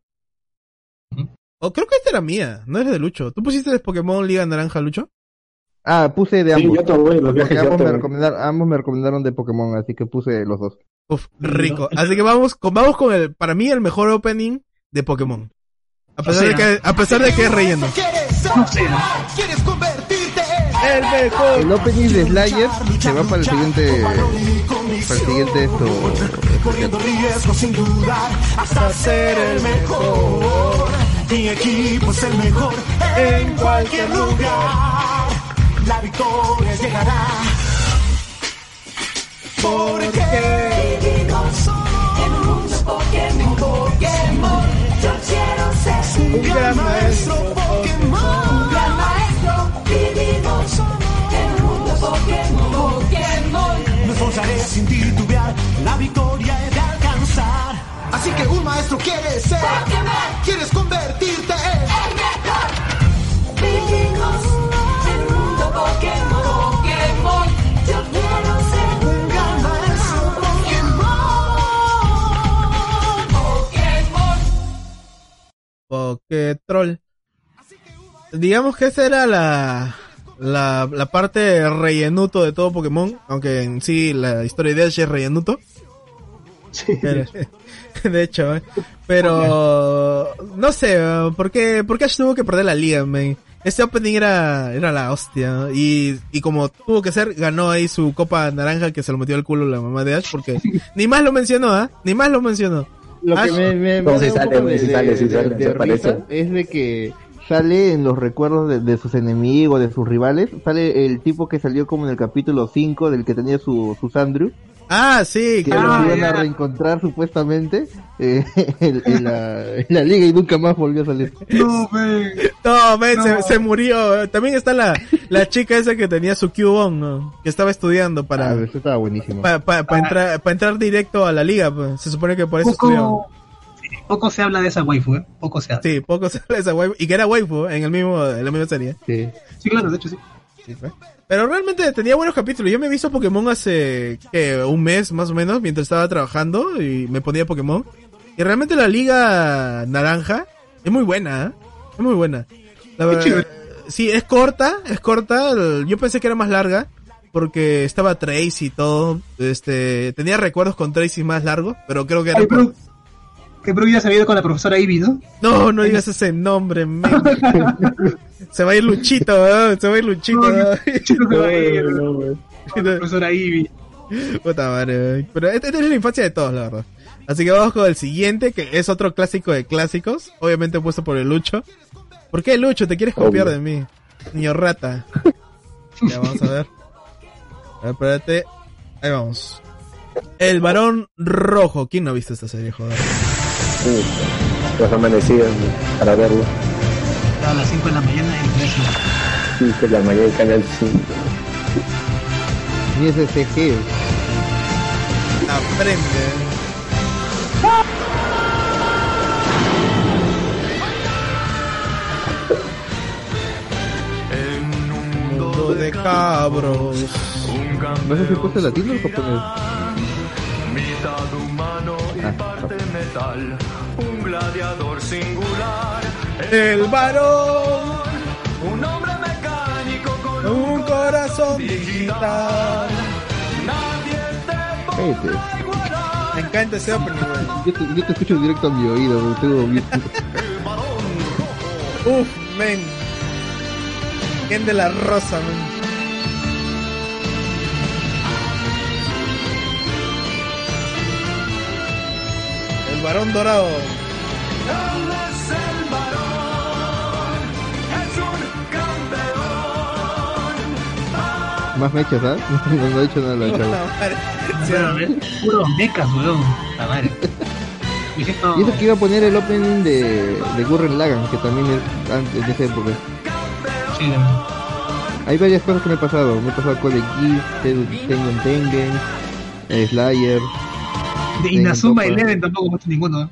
O creo que esta era mía, no es de Lucho. ¿Tú pusiste de Pokémon Liga Naranja, Lucho? Ah, puse de Sí, ambos. yo también, los Porque viajes yo ambos me, recomendaron, ambos me recomendaron de Pokémon, así que puse los dos. Uf, rico. Así que vamos con, vamos con el, para mí, el mejor opening de Pokémon. A pesar, O de, sea- que, a pesar de que es relleno. No sé. El mejor. El opening de Slayer se va para el siguiente. Para el siguiente esto. especial. ser el mejor. Mi equipo es el mejor en cualquier lugar. La victoria llegará. Porque en un mundo Pokémon. Pokémon. Yo quiero ser un gran maestro sin titubear. La victoria he de alcanzar. Así que un maestro quieres ser. Quieres convertirte en el mejor. En un mundo Pokémon. Pokémon. Yo quiero ser un gran maestro Pokémon. Pokémon. Pokétroll. Digamos que esa era la, la, la parte rellenuto de todo Pokémon, aunque en sí la historia de Ash es rellenuto. Pero- de hecho, ¿eh? pero no sé, ¿eh? ¿por qué, por qué Ash tuvo que perder la liga, man? Este opening era, era la hostia, ¿no? y, y como tuvo que ser, ganó ahí su copa naranja que se lo metió al culo la mamá de Ash, porque ni más lo mencionó, ¿ah? Ni más lo mencionó. Lo que me, me, me sí un sale, sí de- sale, sí de- sale, de se risa parece. es de que sale en los recuerdos de, de sus enemigos, de sus rivales, sale el tipo que salió como en el capítulo 5 del que tenía su, su Sandrew, Ah, sí, que claro. los Ah, iban a reencontrar supuestamente eh, en, en la, en la liga y nunca más volvió a salir. No, ve. No, men, No. Se, se murió. También está la, la chica esa que tenía su Cubone, ¿no? que estaba estudiando para, Ah, eso estaba buenísimo. para, para entrar, para entrar directo a la liga. pues. Se supone que por eso estudió. Poco, se habla de esa waifu, ¿eh? Poco se habla. Sí, poco se habla de esa waifu. Y que era waifu en el mismo, en la misma serie. Sí. Sí, claro, de hecho sí. Sí, fue. Pero realmente tenía buenos capítulos. Yo me he visto Pokémon hace ¿qué? un mes más o menos mientras estaba trabajando y me ponía Pokémon. Y realmente la liga naranja es muy buena, ¿eh? Es muy buena. La verdad, sí, es corta, es corta. Yo pensé que era más larga porque estaba Tracy y todo. Este, tenía recuerdos con Tracy más largos, pero creo que era Ay, por- pero, que pero ya se había ido con la profesora Ivy, ¿no? No, no digas ese nombre, men. Se va a ir Luchito, ¿eh? Se va a ir Luchito. No, ¿eh? Chico se va a ir, No, no, güey. con la profesora Ivy. Puta madre. Pero esta, esta es la infancia de todos, la verdad. Así que vamos con el siguiente, que es otro clásico de clásicos. Obviamente puesto por el Lucho. ¿Por qué Lucho? ¿Te quieres copiar Obvio. de mí? Niño rata. ya vamos a ver. A ver, espérate. Ahí vamos. El varón rojo. ¿Quién no ha visto esta serie, joder? Sí, Los amanecidos para verlo. A las 5 de la mañana en inglés. Sí, que la mañana en Canal 5. Ni ese. Aprende. En un Mundo de cabros. un No sé si puse campeón latino o japonés. mitad humano y Ah, metal, un gladiador singular, El varón. un hombre mecánico con Un corazón digital. nadie te podrá igualar. Me encanta ese opening. Yo te, yo te escucho directo a mi oído, tengo bien- Uf, men. De la Rosa, man. Varón dorado. Él es el varón, es un campeón. Más mechas, ¿ah? No, no he dicho nada la chava. Puta madre. Sí, Puro mecas, weón. La madre. Y eso que iba a poner el opening de, de Gurren Lagann, que también es antes de esa época. Sí. Hay varias cosas que me he pasado. Me he pasado Code Geass, Tengen Tengen, eh, Slayer. De Inazuma. Eleven tampoco mucho ninguno. ¿eh?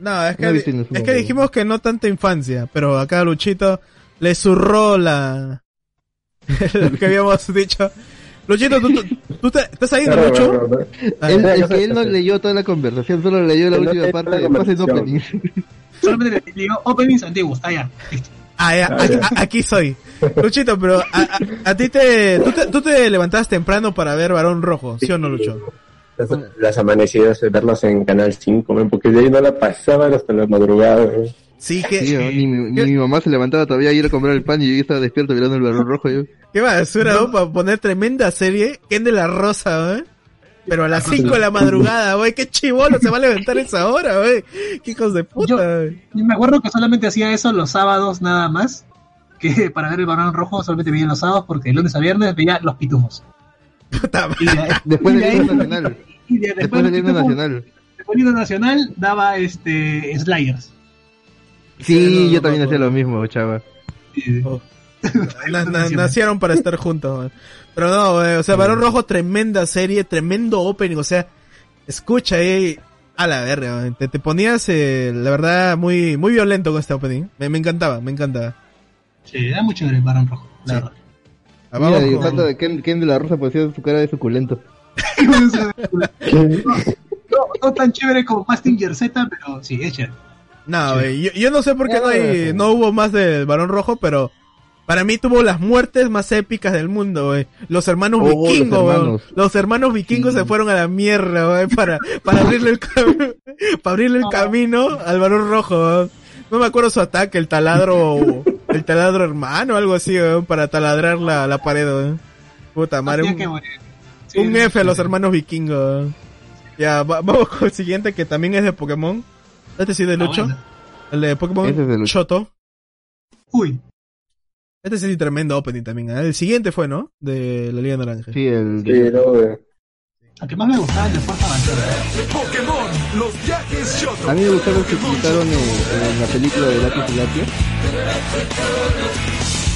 No, es que, No es que pero- dijimos que no tanta infancia, pero acá Luchito le zurró la... lo que habíamos dicho. Luchito, ¿tú, tú, tú te, estás ahí, ¿no, Claro, Lucho? claro, claro. Ah, Él, es que él no leyó toda la conversación, solo leyó la última leyó parte, la después el opening. Solamente le digo openings antiguos, está ya. Listo. Ah, ya, aquí, a- aquí soy. Luchito, pero a, a- a ti te tú, te... tú te levantabas temprano para ver Varón Rojo, ¿sí o no, Lucho? Las, amanecidas, de verlas en Canal 5, man, porque de ahí no la pasaban hasta la madrugada. Sí, que... Sí, ni, mi, ni mi mamá se levantaba todavía a ir a comprar el pan y yo estaba despierto mirando el balón rojo. Yo. Qué basura, ¿no? Para poner tremenda serie. Ken de la Rosa, ¿eh? Pero a las 5 de la madrugada, güey. Qué chivolo se va a levantar esa hora, güey. Qué hijos de puta, Yo- me acuerdo que solamente hacía eso los sábados nada más. Que para ver el varón rojo solamente veía los sábados porque de lunes a viernes veía los pitufos. Y de, Después del de himno nacional. y de- Después del de himno nacional. después del himno nacional daba este Slayers. Sí, no, yo no, también no, hacía no. lo mismo, chava. Oh. Na- na- nacieron para estar juntos. Pero no, güey. O sea, Varón Rojo, tremenda serie, tremendo opening. O sea, escucha ahí. A la verga. Te, te ponías, eh, la verdad, muy, muy violento con este opening. Me, me encantaba, me encantaba. Sí, era muy chévere el varón rojo, la Sí. verdad. Ah, vamos Mira, con- falta de Ken, Ken de la Rosa pues su cara de suculento. no, no tan chévere como Mastinger Z, pero sí, chévere. No, güey, yo, yo no sé por qué no, hay, Ah. no hubo más del Barón Rojo, pero para mí tuvo las muertes más épicas del mundo, güey. Los hermanos Oh, los vikingos, güey. hermanos. Los hermanos vikingos se fueron a la mierda, güey, para, para abrirle el, cam- para abrirle el Oh. camino al Barón Rojo, güey. No me acuerdo su ataque, el taladro, el taladro hermano, algo así, para taladrar la, la pared, güey. Puta madre, un, que morir. Sí, un F a los hermanos vikingos. Ya, va- vamos con el siguiente que también es de Pokémon. Este sí de Ah, Lucho. bueno. El de Pokémon Ese es de Lucho. Choto. Uy, Este sí es tremendo opening también. ¿eh? El siguiente fue, ¿no? De la Liga Naranja. Sí, el... Sí, no, eh. el que más me gustaba el de Fuerza Avanzada. Pokémon. A mí me gustaron los que quitaron en, en la película de Lápiz y Lápiz.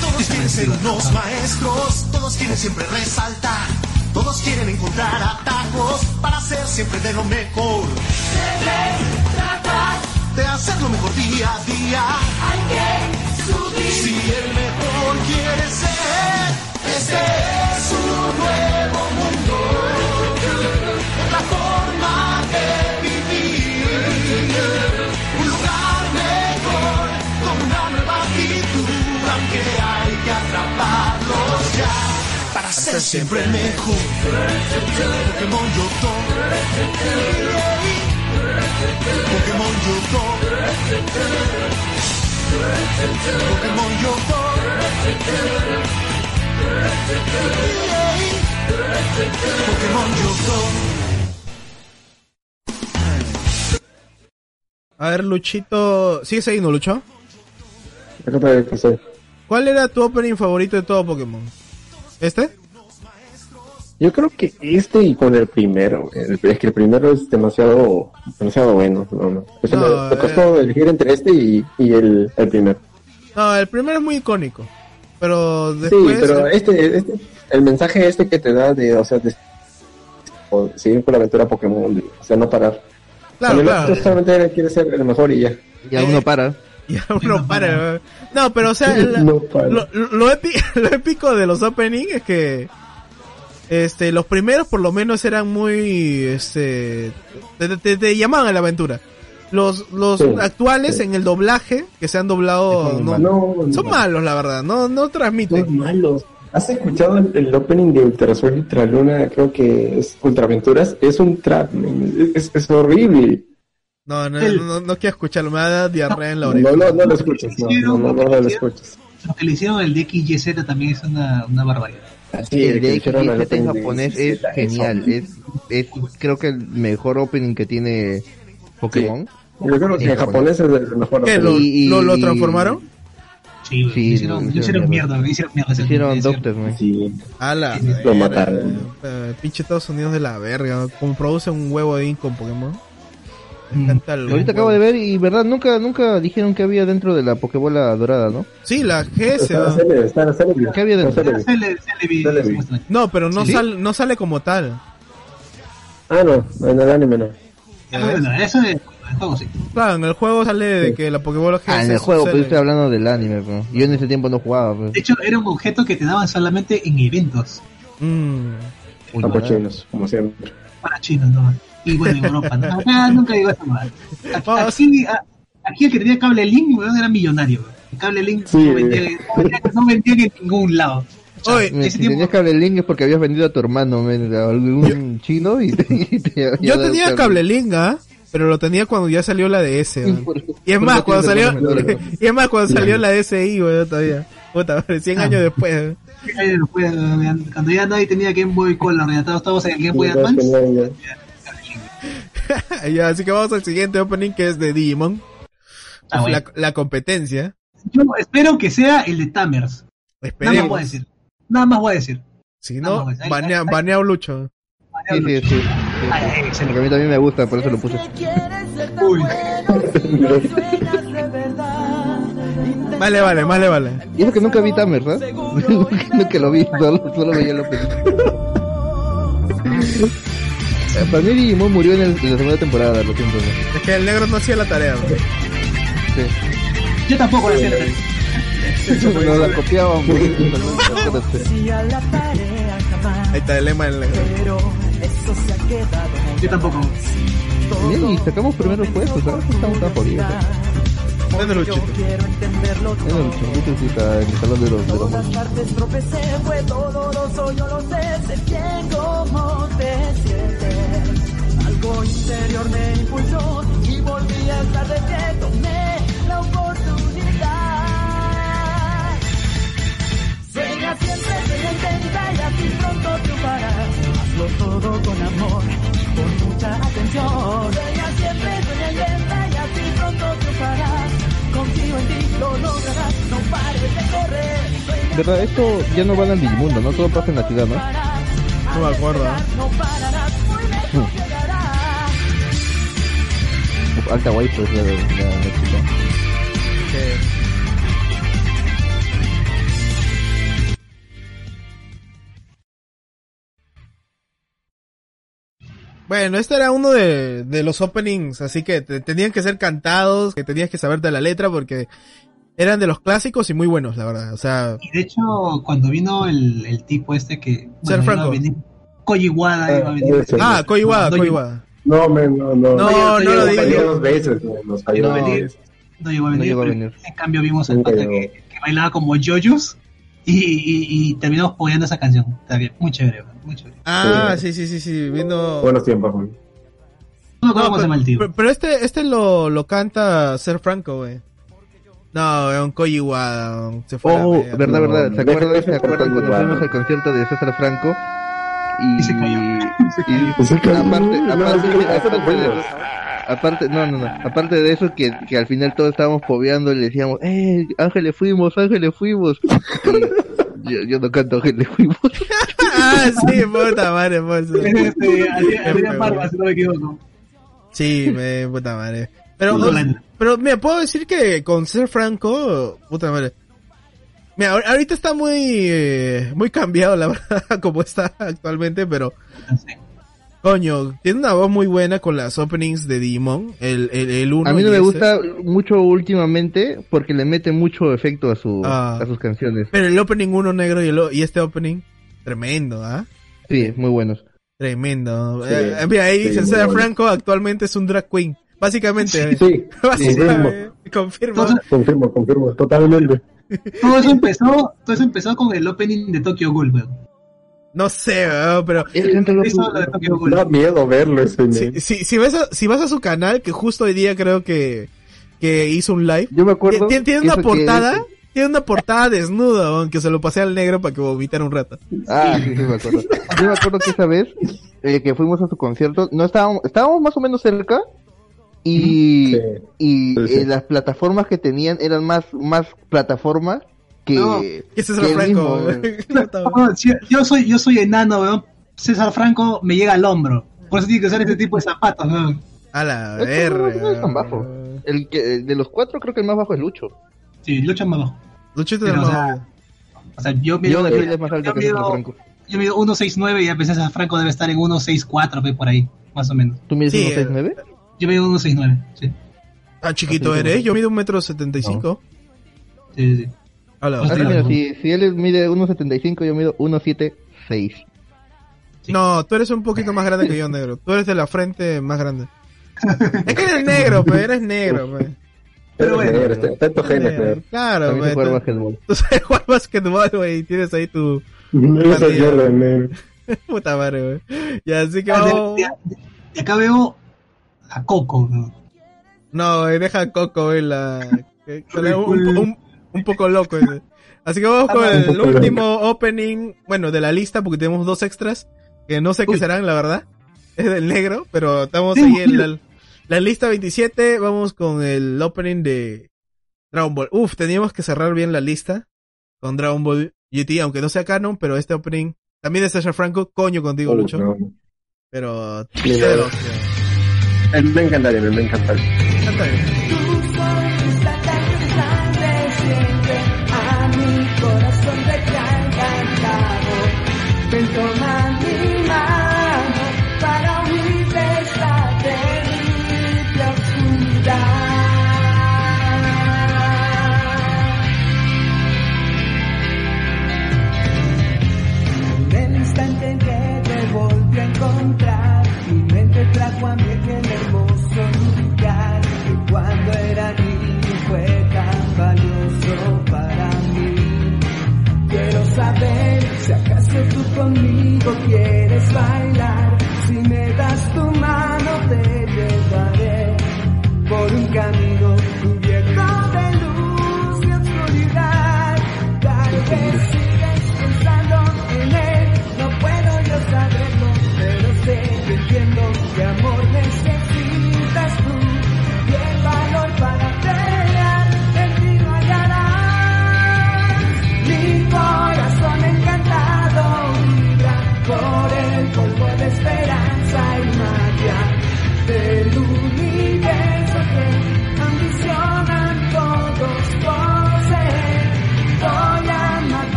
Todos quieren ser unos maestros, todos quieren siempre resaltar, todos quieren encontrar atajos para ser siempre de lo mejor. De hacerlo mejor día a día. Si el mejor quiere ser, este es su nuevo mundo. Ser siempre mejor. Pokémon Yoto. Pokémon Yoto. Pokémon Yoto. Pokémon Yoto. A ver, Luchito. ¿Sigues ahí, no, Lucho? ¿Cuál era tu opening favorito de todo Pokémon? ¿Este? Yo creo que este y con el primero. el- es que el primero es demasiado, demasiado bueno. No, no. Eso No, me, me eh. costó elegir entre este y, y el, el primero. No, el primero es muy icónico. Pero Sí, pero este, este, el mensaje este que te da de, o sea, de o seguir con la aventura Pokémon, de- o sea, no parar. claro, También claro. otro solamente quiere ser el mejor y ya. Y aún no para. Y uno para. ¿eh? No, pero o sea, la- No para. lo, lo, epi- lo épico de los opening es que este los primeros por lo menos eran muy este te, te- te llamaban a la aventura los los Sí, actuales sí. en el doblaje que se han doblado Son no- No, son no, malos la verdad no no transmiten Son malos. ¿Has escuchado el, el opening de Ultra Sol y Ultra Luna? Creo que es Ultra Aventuras. Es un trap, es, es horrible. no no, El- no no quiero escucharlo me da diarrea en la oreja No, no, no lo escuches. No, no, no, no, no lo escuches. Lo que le hicieron el de XYZ también es una, una barbaridad. Sí, el de el opening de japonés es genial. Es, es creo que el mejor opening que tiene Pokémon. Yo creo que en japonés es el mejor. ¿Qué? ¿Lo, Y- lo, lo transformaron? Sí, Sí, lo hicieron, lo lo hicieron hicieron mierda, lo hicieron mierda. ese- Hicieron Doctor, man. Sí. A la Lo mataron. Eh, pinche Estados Unidos de la verga. Como produce un huevo de con Pokémon. Me Mm. encanta el Ahorita acabo de ver y verdad nunca nunca dijeron que había dentro de la Pokébola dorada, ¿no? Sí, la GS. ¿Qué había dentro? No, pero no, ¿Sí? sal- no sale como tal. Ah, no, en el anime no. Bueno, eso es el juego, sí. Claro, en el juego sale de Sí. que la Pokébola GS. Ah, en el juego, pero sale- yo estoy hablando del anime, pero yo en ese tiempo no jugaba, pues. De hecho, era un objeto que te daban solamente en eventos Mm. Campos nada. chinos, como siempre. para chinos, ¿no? Y bueno, en Europa, ¿no? Acá nunca llegó a esa madre. Aquí, aquí, aquí el que tenía cable link, weón, era millonario, weón. El cable link Sí, no, vendía, no, vendía, en ningún lado. Oye, si tiempo- tenías cable link es porque habías vendido a tu hermano, men, a algún chino y te, y te había Yo tenía cable link, ¿ah? Pero lo tenía cuando ya salió la DS. Sí, ¿no? por- Y es más, cuando salió, y es más, cuando salió la DSi, weón, todavía. Puta, madre, 100 Ah. años después. ¿eh? Cuando ya nadie tenía Game Boy Color, ya todos estábamos en el Game Boy Advance. ya- así que vamos al siguiente opening que es de Digimon. Ah, bueno. la, la competencia. Yo espero que sea el de Tamers. Nada más voy a decir. Nada más voy a decir. Si no, banea, banea a Lucho. Sí, sí, sí. Ay, ay, Porque a mí también me gusta, por eso lo puse. Uy. Vale, vale, vale, vale. Y que nunca vi Tamer, ¿verdad? nunca lo vi, solo, solo veía la película. Eh, Para mí Digimon murió en, el- en la segunda temporada, lo siento. ¿no? Es que el negro no hacía la tarea. weón. Sí. Yo tampoco lo hacía. Nos la copiaban. Ahí está el lema del negro. Yo tampoco. Bien, y sacamos primeros puestos, ¿sabes? Estamos tan jodidos. ¿eh? Bueno, Luchito. Bueno, Luchito sí está en el salón de los, de los tropecé, fue doloroso, yo lo sé, sé bien cómo te sientes. Interior me impulsó y volví a estar de pie, tomé la oportunidad. Sueña siempre, sueña intenta y así pronto triunfarás. Hazlo todo con amor, con mucha atención. Sueña siempre, sueña intenta y así pronto triunfarás. Confío en ti, lo lograrás, no pares de correr. Sueña ¿Verdad? Esto ya no va al Digimundo, ¿no? Todo pasa en la ciudad, ¿no? No me acuerdo. ¿eh? no Alta guay, pues, la, la, la chica. Bueno, este era uno de, de los openings, así que te- tenían que ser cantados, que tenías que saberte la letra porque eran de los clásicos y muy buenos, la verdad. O sea, Y de hecho, cuando vino el, el tipo este que. Ser iba a Franco. venir, Koji Wada iba a venir. ah, No, Koiwada. No, men, no, no. No, no no lo llegó, Nos falló digas. dos veces, men, nos falló No. No llegó a No venir. llegó a venir. En cambio, vimos al pata que, que bailaba como Yoyos y, y, y terminamos apoyando esa canción. Está bien, muy chévere, muy chévere. Ah, sí, sí, sí, sí, viendo... Buenos tiempos, men. No me acuerdo No, cómo se llama el tío. pero, pero este, este lo, lo canta Ser Franco, güey. No, es un Koiwada, weón. se fue a la Oh, mierda. verdad, verdad. ¿Se acuerdan, deja ¿se acuerdan cortar cuando fuimos al concierto de César Franco? Y, Y se cayó. Se cayó. y- Se cayó. aparte, No, aparte, no aparte, de, aparte, no, no, no, aparte de eso que, que al final todos estábamos pobeando y le decíamos, eh, Ángeles fuimos, Ángeles fuimos. Y yo, yo no canto Ángeles fuimos. ah, sí, puta madre. Sí, me, puta madre. Pero, pero me puedo decir que con Ser Franco, puta madre. Mira, ahorita está muy, eh, muy cambiado, la verdad, como está actualmente, pero, Sí. coño, tiene una voz muy buena con las openings de Digimon, el, el, el uno A mí no y me ese. gusta mucho últimamente porque le mete mucho efecto a su, Ah. a sus canciones. Pero el opening uno negro y, el, y este opening, tremendo, ¿ah? Sí, muy buenos. Tremendo. Sí, Eh, mira, ahí sí. Franco actualmente es un drag queen. Básicamente. Sí, Básicamente. Confirmo. Confirmo, confirmo, totalmente. Todo eso empezó, todo eso empezó con el opening de Tokyo Ghoul, weón. No sé, weón, pero Él canta lo Eso lo de Tokyo Ghoul. Da miedo verlo ese, si, si, si, ves a- si vas a su canal, que justo hoy día creo que, que hizo un live, Yo me acuerdo. tiene, una que- portada tiene una portada desnuda, aunque se lo pasé al negro para que vomitara un rato. Ah, sí, sí, me acuerdo. Yo me acuerdo que esa vez eh, que fuimos a su concierto, no estábamos, estábamos más o menos cerca y, Sí. y Sí, sí. eh, las plataformas que tenían eran más, más plataformas que, No, ¿Qué es que César Franco? mismo, güey? No, si- yo soy, yo soy enano, weón. César Franco me llega al hombro. Por eso tiene que usar ese tipo de zapatos, weón. A la verga. es bajo. El que, de los cuatro creo que el más bajo es Lucho. Sí, lucha más bajo. Luchito Pero, del o sea, Mago. O sea, yo mido, yo, él es más alto que mido, César Franco. yo mido 1.69 y a veces César Franco debe estar en 1.64, ve, por ahí, más o menos. ¿Tú mides Sí, 1.69? Yo mido 1.69, sí. Tan chiquito Así eres, como- yo mido un metro setenta y cinco. sí, sí. A la Ah, Ah, sí, verga. mira, si, si él mide 1.75, yo mido 1.76. sí. No, tú eres un poquito más grande que yo, negro. Tú eres de la frente más grande. es que eres negro, pero eres negro, pe. Pero bueno. Genes, negro. Claro, juega tú, basquetbol. tú sabes jugar basquetbol, güey, y tienes ahí tu No soy yo, negro. puta madre, güey. Y así que Ah, de- vamos... de, de acá veo a Coco. No, deja a Coco, güey, la... un, un- un poco loco ese. Así que vamos con Ah, el un poco último opening, bueno, de la lista, porque tenemos dos extras, que no sé qué serán, la verdad. Es del negro, pero estamos Sí, ahí en la, la lista 27, vamos con el opening de Dragon Ball. Uf, teníamos que cerrar bien la lista con Dragon Ball GT, aunque no sea canon, pero este opening también de Sasha Franco, coño contigo, Lucho. no. Pero... nada. la hostia. Eh, Me encantaría, me encantaría.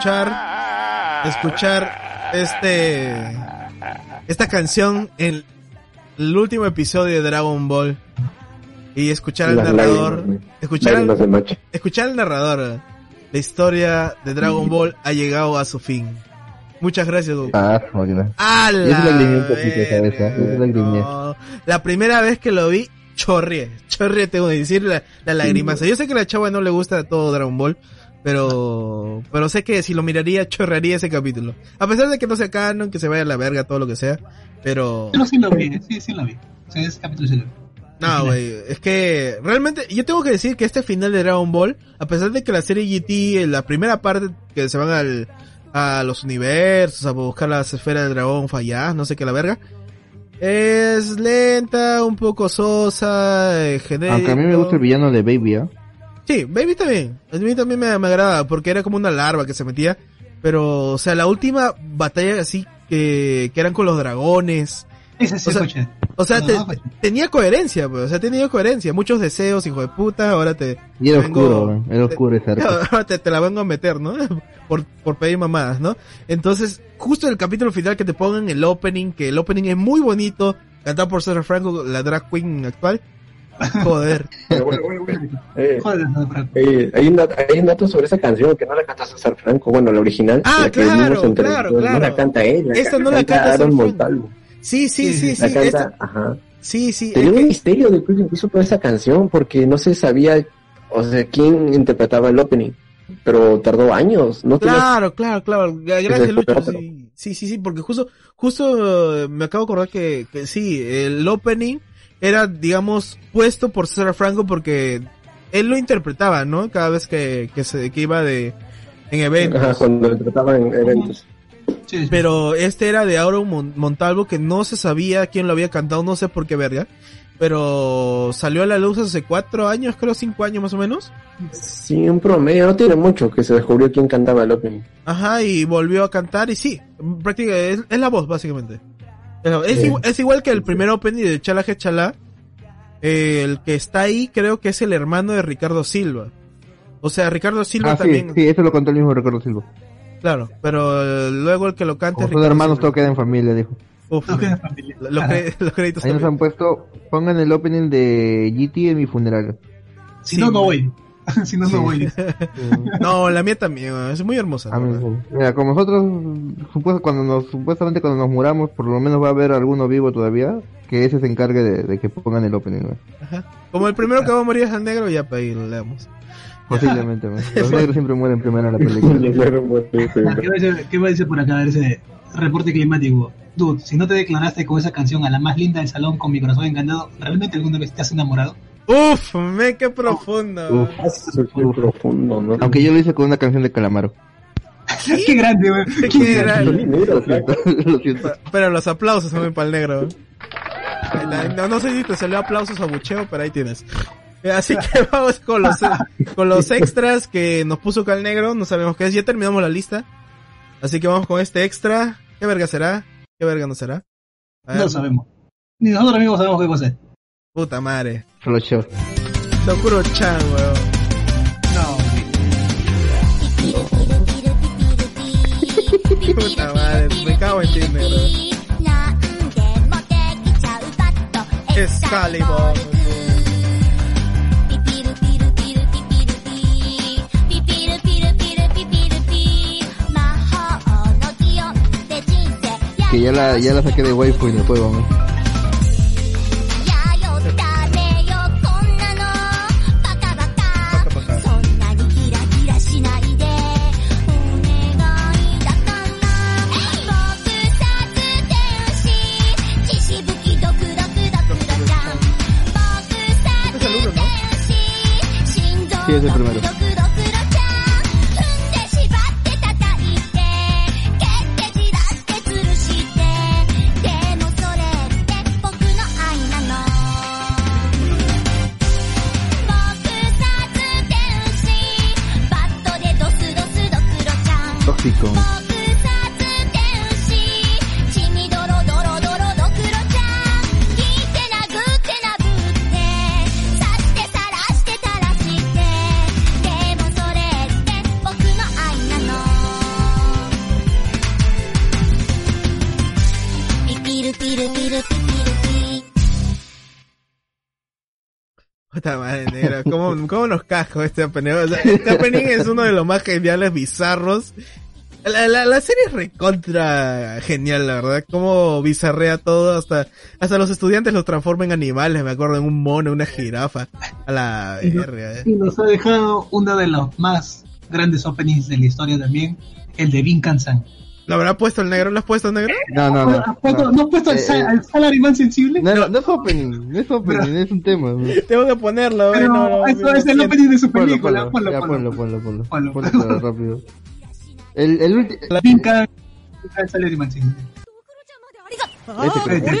Escuchar escuchar este esta canción en el último episodio de Dragon Ball y escuchar al Las narrador lágrimas, escuchar lágrimas al, de escuchar al narrador la historia de Dragon Ball ha llegado a su fin muchas gracias Goku. Ah, máquina. ¡A Yo sí la ¿eh? La primera vez que lo vi, chorrié. Chorrié, tengo que decir, la, la lagrimaza. Yo sé que a la chava no le gusta todo Dragon Ball, pero, pero sé que si lo miraría, chorraría ese capítulo. A pesar de que no sea canon, que se vaya a la verga, todo lo que sea, pero... Yo sí lo vi, sí, sí lo vi. O sea, ese capítulo sí lo vi. No, güey, es que realmente yo tengo que decir que este final de Dragon Ball, a pesar de que la serie GT, en la primera parte que se van al, a los universos, a buscar las esferas del dragón falladas, no sé qué la verga, es lenta, un poco sosa, eh, genérico. Aunque a mí me gusta el villano de Baby, ¿ah? Sí, Baby también. A mí también me, me agrada porque era como una larva que se metía. Pero, o sea, la última batalla así que, que eran con los dragones. Sí O sea, fue chévere. O sea, No, te- no, tenía coherencia, pues. O sea, tenía coherencia. Muchos deseos, hijo de puta. Ahora te, Y era Vengo- oscuro, era oscuro ese arco. ahora te, te la vengo a meter, ¿no? Por, por pedir mamadas, ¿no? Entonces, justo en el capítulo final que te pongan el opening, que el opening es muy bonito, cantado por Sarah Franco, la drag queen actual. Joder. Pero bueno, bueno, bueno. Eh, Joder, eh, hay, un dato, hay un dato sobre esa canción que no la canta César Franco, bueno, la original. Ah, la que claro, en claro, claro. No la canta ella. Esta no la canta Aaron Franco. Montalvo. Sí, sí, sí, sí. La canta, esta- ajá. sí, sí. Tenía un que- misterio después que hizo toda esa canción porque no se sabía, o sea, quién interpretaba el opening. Pero tardó años, ¿no? tenía- Claro, claro, claro. Gracias, Lucho. Sí, sí, sí, sí, porque justo, justo eh, me acabo de acordar que, que sí, el opening era, digamos, puesto por César Franco porque él lo interpretaba, ¿no? Cada vez que, que se, que iba de, en eventos. Ajá, cuando lo trataban en eventos. Sí, sí. Pero este era de Auro Mon- Montalvo que no se sabía quién lo había cantado, no sé por qué verga. Pero salió a la luz hace cuatro años, creo cinco años más o menos. Sí, un promedio, no tiene mucho que se descubrió quién cantaba el opening. Ajá, y volvió a cantar y sí, prácticamente es, es la voz básicamente. Es, la- es Sí. igual, es igual que el primer opening de Chala que Chala. eh, el que está ahí creo que es el hermano de Ricardo Silva. O sea, Ricardo Silva Ah, también, sí, eso lo contó el mismo Ricardo Silva. claro, pero eh, luego el que lo canta Ricardo hermanos, Silva. todo queda en familia, dijo. Uf, No queda familia. los, cre- los créditos Ahí nos también. han puesto, pongan el opening de GT en mi funeral. Si Sí, no, no voy. si no, no voy. No, la mía también, es muy hermosa. Sí. Mira, como nosotros, supuesto, cuando nos, supuestamente cuando nos muramos, por lo menos va a haber alguno vivo todavía, que ese se encargue de, de que pongan el opening, ¿no? Como el primero que va a morir es el negro, ya para ahí lo leemos. Posiblemente, ¿no? Los negros siempre mueren primero en la película. ¿Qué va, a decir, ¿Qué va a decir por acá? A ver ese reporte climático. Dude, si no te declaraste con esa canción a la más linda del salón con mi corazón encantado, ¿realmente alguna vez te has enamorado? Uf, me qué profundo. Uf. Profundo, ¿no? Aunque yo lo hice con una canción de Calamaro. ¡Qué grande, güey! Qué grande. Lo siento, lo siento. Pero los aplausos también para el negro. Está. No, no sé si te salió aplausos o bucheo, pero ahí tienes. Eh, Así que vamos con los, con los extras que nos puso el negro. No sabemos qué es. Ya terminamos la lista. Así que vamos con este extra. ¿Qué verga será? ¿Qué verga no será? No sabemos. Ni nosotros mismos sabemos qué cosa es. Puta madre. Solo Shore. Locuro Chan, weón. No. Puta madre, me cago en ti, negro. Excalibur. Que ya la, ya la saqué de waifu y después vamos. Sí, es el primero. Puta madre, negro. ¿Cómo, cómo nos casco este opening? O sea, este opening es uno de los más geniales, bizarros. La, la, la serie es recontra genial, la verdad. Cómo bizarrea todo. Hasta, hasta los estudiantes los transforma en animales. Me acuerdo en un mono, una jirafa. A la verga. eh. Y nos ha dejado uno de los más grandes openings de la historia también, el de Vincan-san. ¿Lo habrá puesto el negro? ¿Lo has puesto el negro? No, no, no. ¿Has puesto- ¿No has puesto al, Eh, eh, al Salaryman sensible? No, no, no es opening, no es opening, es un tema. ¿no? Tengo que ponerlo. Pero eh, no, no, eso no, es el no, opening de su película. ponlo, Ponlo, ponlo, ponlo, ponlo, ponlo. Ponlo. Ponlo rápido. El, el último, Vincan, Vincan Salaryman sensible. este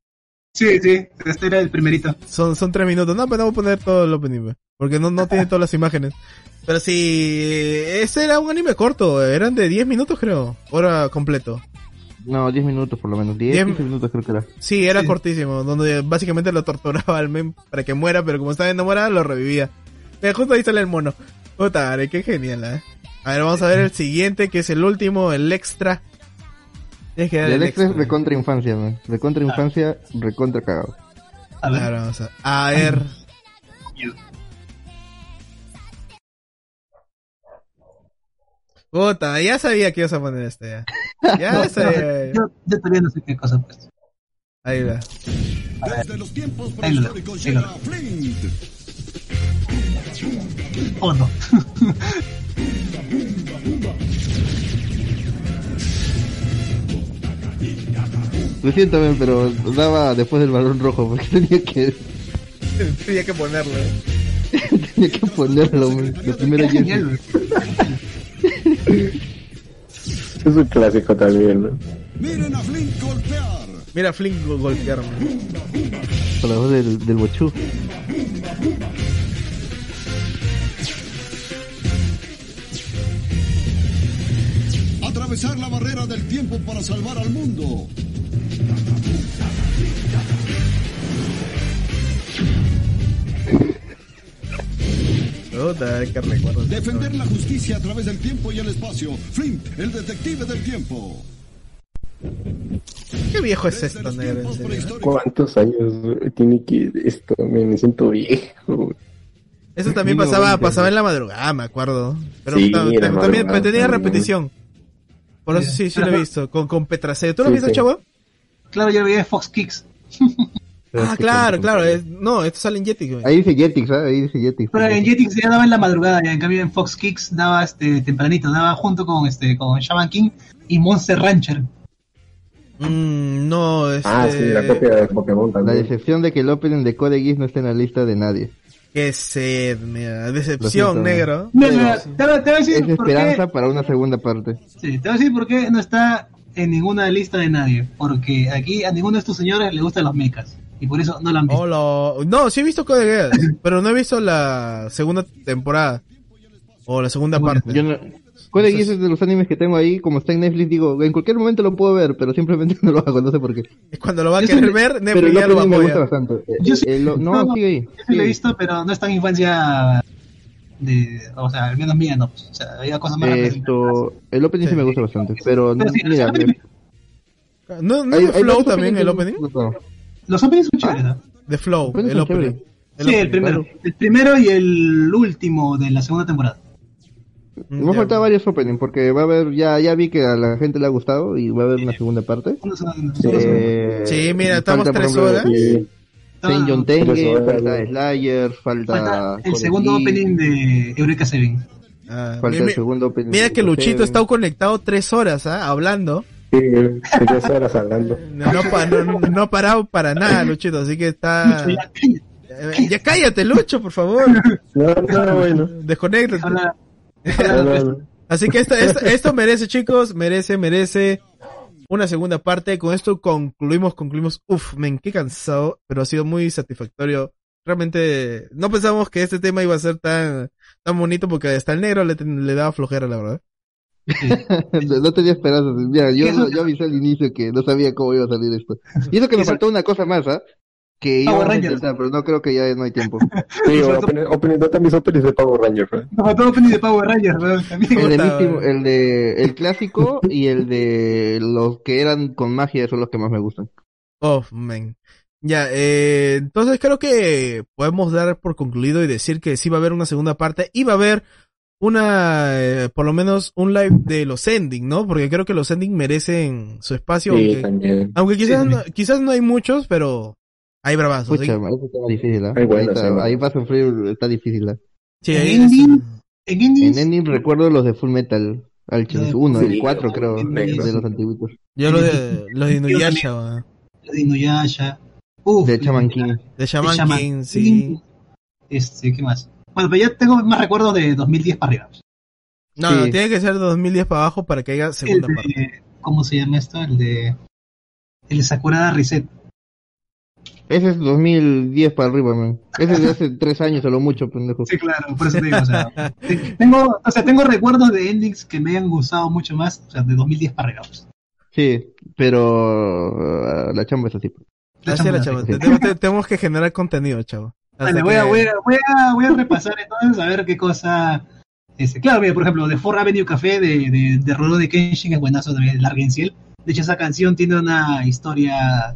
Sí, sí, este era el primerito. Son, son tres minutos. No, pero no voy a poner todo el opening, pues, porque no, no tiene todas las imágenes. Pero sí, ese era un anime corto, eran de 10 minutos creo, hora completo. No, 10 minutos por lo menos. 10, Diez- 15 minutos creo que era. Sí, era cortísimo, donde básicamente lo torturaba al men para que muera, pero como estaba enamorada lo revivía. Mira, justo ahí sale el mono. Puta qué genial, ¿eh? A ver, vamos a ver el siguiente, que es el último, el extra. Tienes que el el extra es recontra infancia, man. Recontra infancia, recontra cagado. A ver. Ahora vamos a, a ver. Puta, ya sabía que ibas a poner este ya. Ya sabía. Yo, yo todavía no sé qué cosa he puesto. Ahí va. Desde los tiempos prehistóricos llega Flint. Oh, no. Lo siento, pero daba después del balón rojo porque tenía que, Tenía que ponerlo. tenía que ponerlo, man. Lo primero Es un clásico también, ¿no? Miren a Flint golpear. Mira, Flink go- golpearme. con la voz del, del bochú. Atravesar la barrera del tiempo para salvar al mundo. Recuerdo. Defender la justicia a través del tiempo y el espacio. Flint, el detective del tiempo. Qué viejo es Desde esto, negro. ¿Cuántos años tiene que esto? Me siento viejo. Eso también pasaba, pasaba en la madrugada, me acuerdo. Pero Sí, también tenía repetición. Por eso sí, sí lo he visto. Con, con Petraceo. ¿Tú lo has Sí, visto, sí. chavo? Claro, yo lo vi en Fox Kicks. Ah, claro, claro. es- no, esto sale en Jetix, güey. Ahí dice Jetix, ¿ah? Ahí dice Jetix. Pero en Jetix ya daba en la madrugada, ya en cambio en Fox Kicks daba este tempranito, daba junto con este con Shaman King y Monster Rancher. Mm, no, este... Ah, sí, la copia de Pokémon La decepción de que el opening de Code Geass no esté en la lista de nadie. Qué sed, mira. Decepción, siento. negro. Te, voy- Es qué, esperanza para una segunda parte. sí, te voy a decir por qué no está en ninguna lista de nadie, porque aquí a ninguno de estos señores le gustan los mechas y por eso no la han visto. Hola. No, sí he visto Code Geass, pero no he visto la segunda temporada. O la segunda Bueno, parte. Yo no... Code Geass es de los animes que tengo ahí, como está en Netflix, digo, en cualquier momento lo puedo ver, pero simplemente no lo hago, no sé por qué. Cuando lo va a querer sí- ver, Netflix ya lo opening me gusta apoya. bastante. Eh, Yo sí- eh, lo- no, no, sigue ahí. Yo sí lo he visto, pero no es tan infancia de, o sea, al menos mía no, pues, o sea, había cosas más Esto, el opening sí, Sí. me gusta bastante, pero, Pero sí, mira, openings- ¿No, no hay- de Flow también el opening? Los openings son chéveres, ¿no? De Flow, el opening. El Sí, el opening. primero. El primero y el último de la segunda temporada. Mm, Me ya. faltan varios openings, porque va a haber, ya, ya vi que a la gente le ha gustado y va a haber una segunda parte. Eh, Sí, mira, estamos tres ejemplo, horas. Sí. Saint John Falta Tengue, falta. Slayer, falta... falta el segundo opening de Eureka Seven. Ah, Falta el segundo opening. Mira de que Luchito Seven. está conectado tres horas, ¿ah? Hablando. Sí, tres horas hablando. No, no, pa- no- no ha parado para nada, Luchito, así que está... Lucho, ya, cállate. Eh, Ya cállate, Lucho, por favor. No, no, bueno. Desconéctate. Así que esto, esto, esto merece, chicos, merece, merece una segunda parte. Con esto concluimos, concluimos. Uf, men, qué cansado, pero ha sido muy satisfactorio. Realmente no pensamos que este tema iba a ser tan, tan bonito porque hasta el negro le, le daba flojera, la verdad. no tenía esperanzas. Mira, yo, yo avisé al inicio que no sabía cómo iba a salir esto. Y eso que me Eso- faltó una cosa más, ¿ah? Que Power Rangers. intentar, pero no creo que ya no hay tiempo. Sí, opening, opening, no también openings de Power Rangers, ¿no? Nos faltó opening de Power Rangers, ¿verdad? También. El de, Misty- el de el clásico y el de los que eran con magia son los que más me gustan. Oh, man. Ya, eh, entonces creo que podemos dar por concluido y decir que sí va a haber una segunda parte y va a haber una, eh, por lo menos un live de los ending, ¿no? Porque creo que los ending merecen su espacio. Sí, aunque, también. aunque quizás, Sí, no, quizás no hay muchos, pero hay bravazos. Pucha, ¿sí? eso está difícil, ¿ah? Hay buenas, ahí, está- buenas. ahí va a sufrir, está difícil, ¿ah? Sí, En ahí- ending, en En ending recuerdo los de Full Metal Sí, 1, el sí, 4 creo, en de los antiguos. yo lo de, los de Inuyasha, ¿va? de Inuyasha. Uf, De Shaman King. de Shaman Shaman King, King. sí. Este, ¿qué más? Bueno, pero ya tengo más recuerdos de 2010 para arriba. No, Sí. no, tiene que ser de 2010 para abajo para que haya segunda parte. de, ¿Cómo se llama esto? El de. El de Sakura Reset. Ese es 2010 para arriba, man. Ese es de hace tres años a lo mucho, pendejo. Sí, claro, por eso te digo, o sea, te- tengo, o sea, tengo recuerdos de endings que me hayan gustado mucho más, o sea, de 2010 para arriba. pues. Sí, pero uh, la chamba es así. pues. La es la chamba. Te- te- tenemos que generar contenido, chavo. Vale, voy, a, voy, a, voy, a, voy a repasar entonces a ver qué cosa. Este, claro, mira, por ejemplo, de Four Avenue Café de, de, de Rurouni de Kenshin es buenazo también, de Larga en Ciel. De hecho, esa canción tiene una historia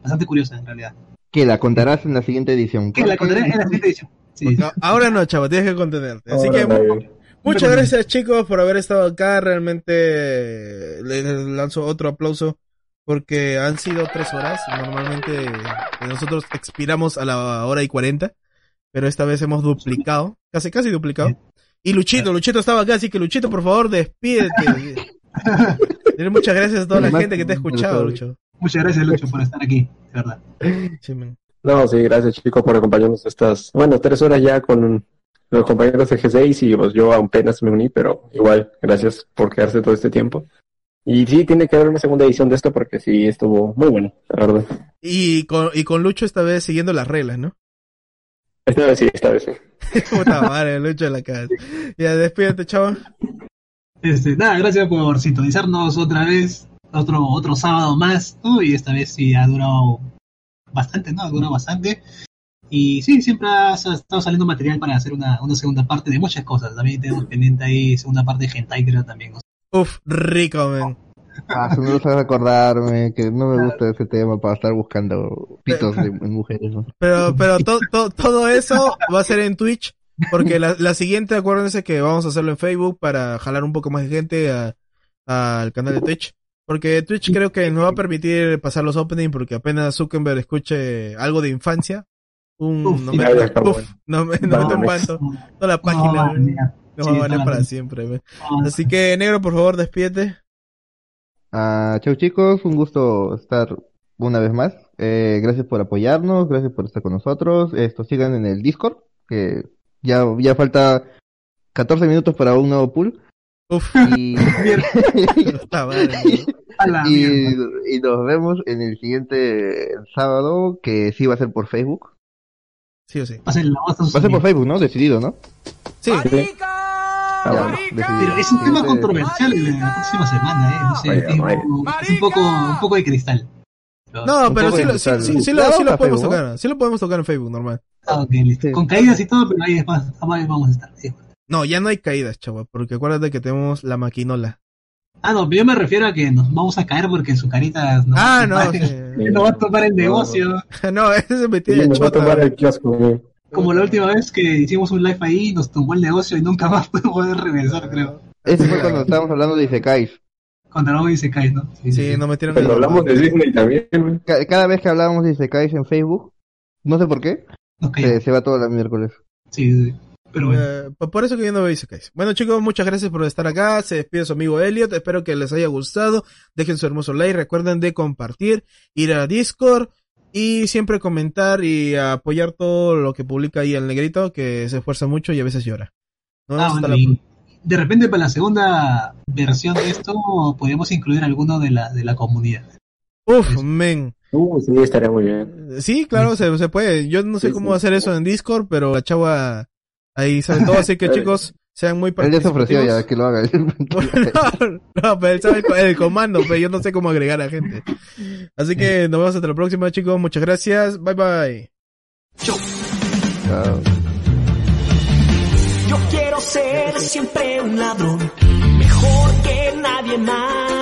bastante curiosa en realidad. Que la contarás en la siguiente edición. Que la contaré en la siguiente edición. Sí, No, ahora no, chavo, tienes que contenerte. Así Ahora, que muchas gracias, chicos, por haber estado acá. Realmente les lanzo otro aplauso porque han sido tres horas. Normalmente nosotros expiramos a la hora y cuarenta, pero esta vez hemos duplicado, casi casi duplicado. Y Luchito, Luchito estaba acá, así que Luchito, por favor, despídete. Muchas gracias a toda la gente que te ha escuchado, Lucho. Muchas gracias, Lucho, por estar aquí, de verdad. Sí, man. No, sí, gracias chicos por acompañarnos estas, bueno, tres horas ya con los compañeros de G6 y pues yo apenas me uní, pero igual, gracias por quedarse todo este tiempo. Y sí, tiene que haber una segunda edición de esto porque sí, estuvo muy bueno, la verdad. Y con, y con Lucho esta vez siguiendo las reglas, ¿no? Esta vez sí, esta vez sí. Puta madre, Lucho de la casa. Ya, despídete, chavo. Este, nada, gracias por sintonizarnos otra vez, otro, otro sábado más, ¿no? y esta vez sí ha durado bastante, ¿no? Ha durado bastante. Y sí, siempre ha ha estado saliendo material para hacer una, una segunda parte de muchas cosas. También tenemos pendiente ahí segunda parte de Hentai, creo también. ¿no? Uf, rico, man. Ah, no lo sabes acordarme, que no me gusta ese tema para estar buscando pitos de, mujeres. ¿no? Pero, pero to- to- todo eso va a ser en Twitch. Porque la, la siguiente, acuérdense que vamos a hacerlo en Facebook para jalar un poco más de gente a- al canal de Twitch. Porque Twitch creo que nos va a permitir pasar los openings porque apenas Zuckerberg escuche algo de infancia. Un, Uf, no me, uf, bueno. no me, no me. Toda la página No, nos va a valer para siempre. man. No, Así que, negro, por favor, despídete. Ah, chau chicos, un gusto estar una vez más. Eh, gracias por apoyarnos, gracias por estar con nosotros. Esto sigan en el Discord, que ya, ya falta 14 minutos para un nuevo pool. Uf, Y, y, nos vemos en el siguiente sábado, que sí va a ser por Facebook. Sí o sí. Voz a sus Va a ser por. Facebook, ¿no? Decidido, ¿no? Sí. Ah, bueno, decidido. Pero es un tema controversial en la próxima semana, ¿eh? No sé, Vaya, es, un poco, un poco de cristal. No, pero sí lo, sí, sí, sí lo, podemos Facebook. tocar. Sí lo podemos tocar en Facebook, normal. Ah, ok, listo. Sí. Con caídas y todo, pero ahí después ahí vamos a estar. Sí. No, ya no hay caídas, chaval, porque acuérdate que tenemos la maquinola. Ah, no, pero yo me refiero a que nos vamos a caer porque su carita nos va Ah, no, tomar, sí. nos va a tomar el negocio. no, ese Sí, de nos va a tomar el kiosco, güey. Como la última vez que hicimos un live ahí, nos tumbó el negocio y nunca más pudo poder regresar, creo. Ese fue cuando estábamos hablando de Isekais. Luego y se cae, ¿no? Sí, nos metieron Pero hablamos de Disney también, güey. Ca- Cada vez que hablábamos de Isekais en Facebook, no sé por qué, se, se va todo el miércoles. Sí, sí. Pero bueno. Eh, por- eso que yo no veo Isekais. Bueno chicos, muchas gracias por estar acá. Se despide su amigo Elliot. Espero que les haya gustado. Dejen su hermoso like. Recuerden de compartir, ir a Discord y siempre comentar y apoyar todo lo que publica ahí el negrito que se esfuerza mucho y a veces llora. Ah, bueno, la de repente para la segunda versión de esto podríamos incluir alguno de la, de la comunidad. Uf, men. Uh, sí, estaría muy bien. Sí, claro, se, se puede. Yo no sé Sí, cómo sí. hacer eso en Discord, pero la chava ahí sabe todo. Así que chicos, sean muy Él ya se ofreció ya que lo haga. no, no, pero él sabe el, co- el comando, pero yo no sé cómo agregar a gente. Así que nos vemos hasta la próxima, chicos. Muchas gracias. Bye bye. Chao. Yo quiero ser siempre un ladrón, mejor que nadie más.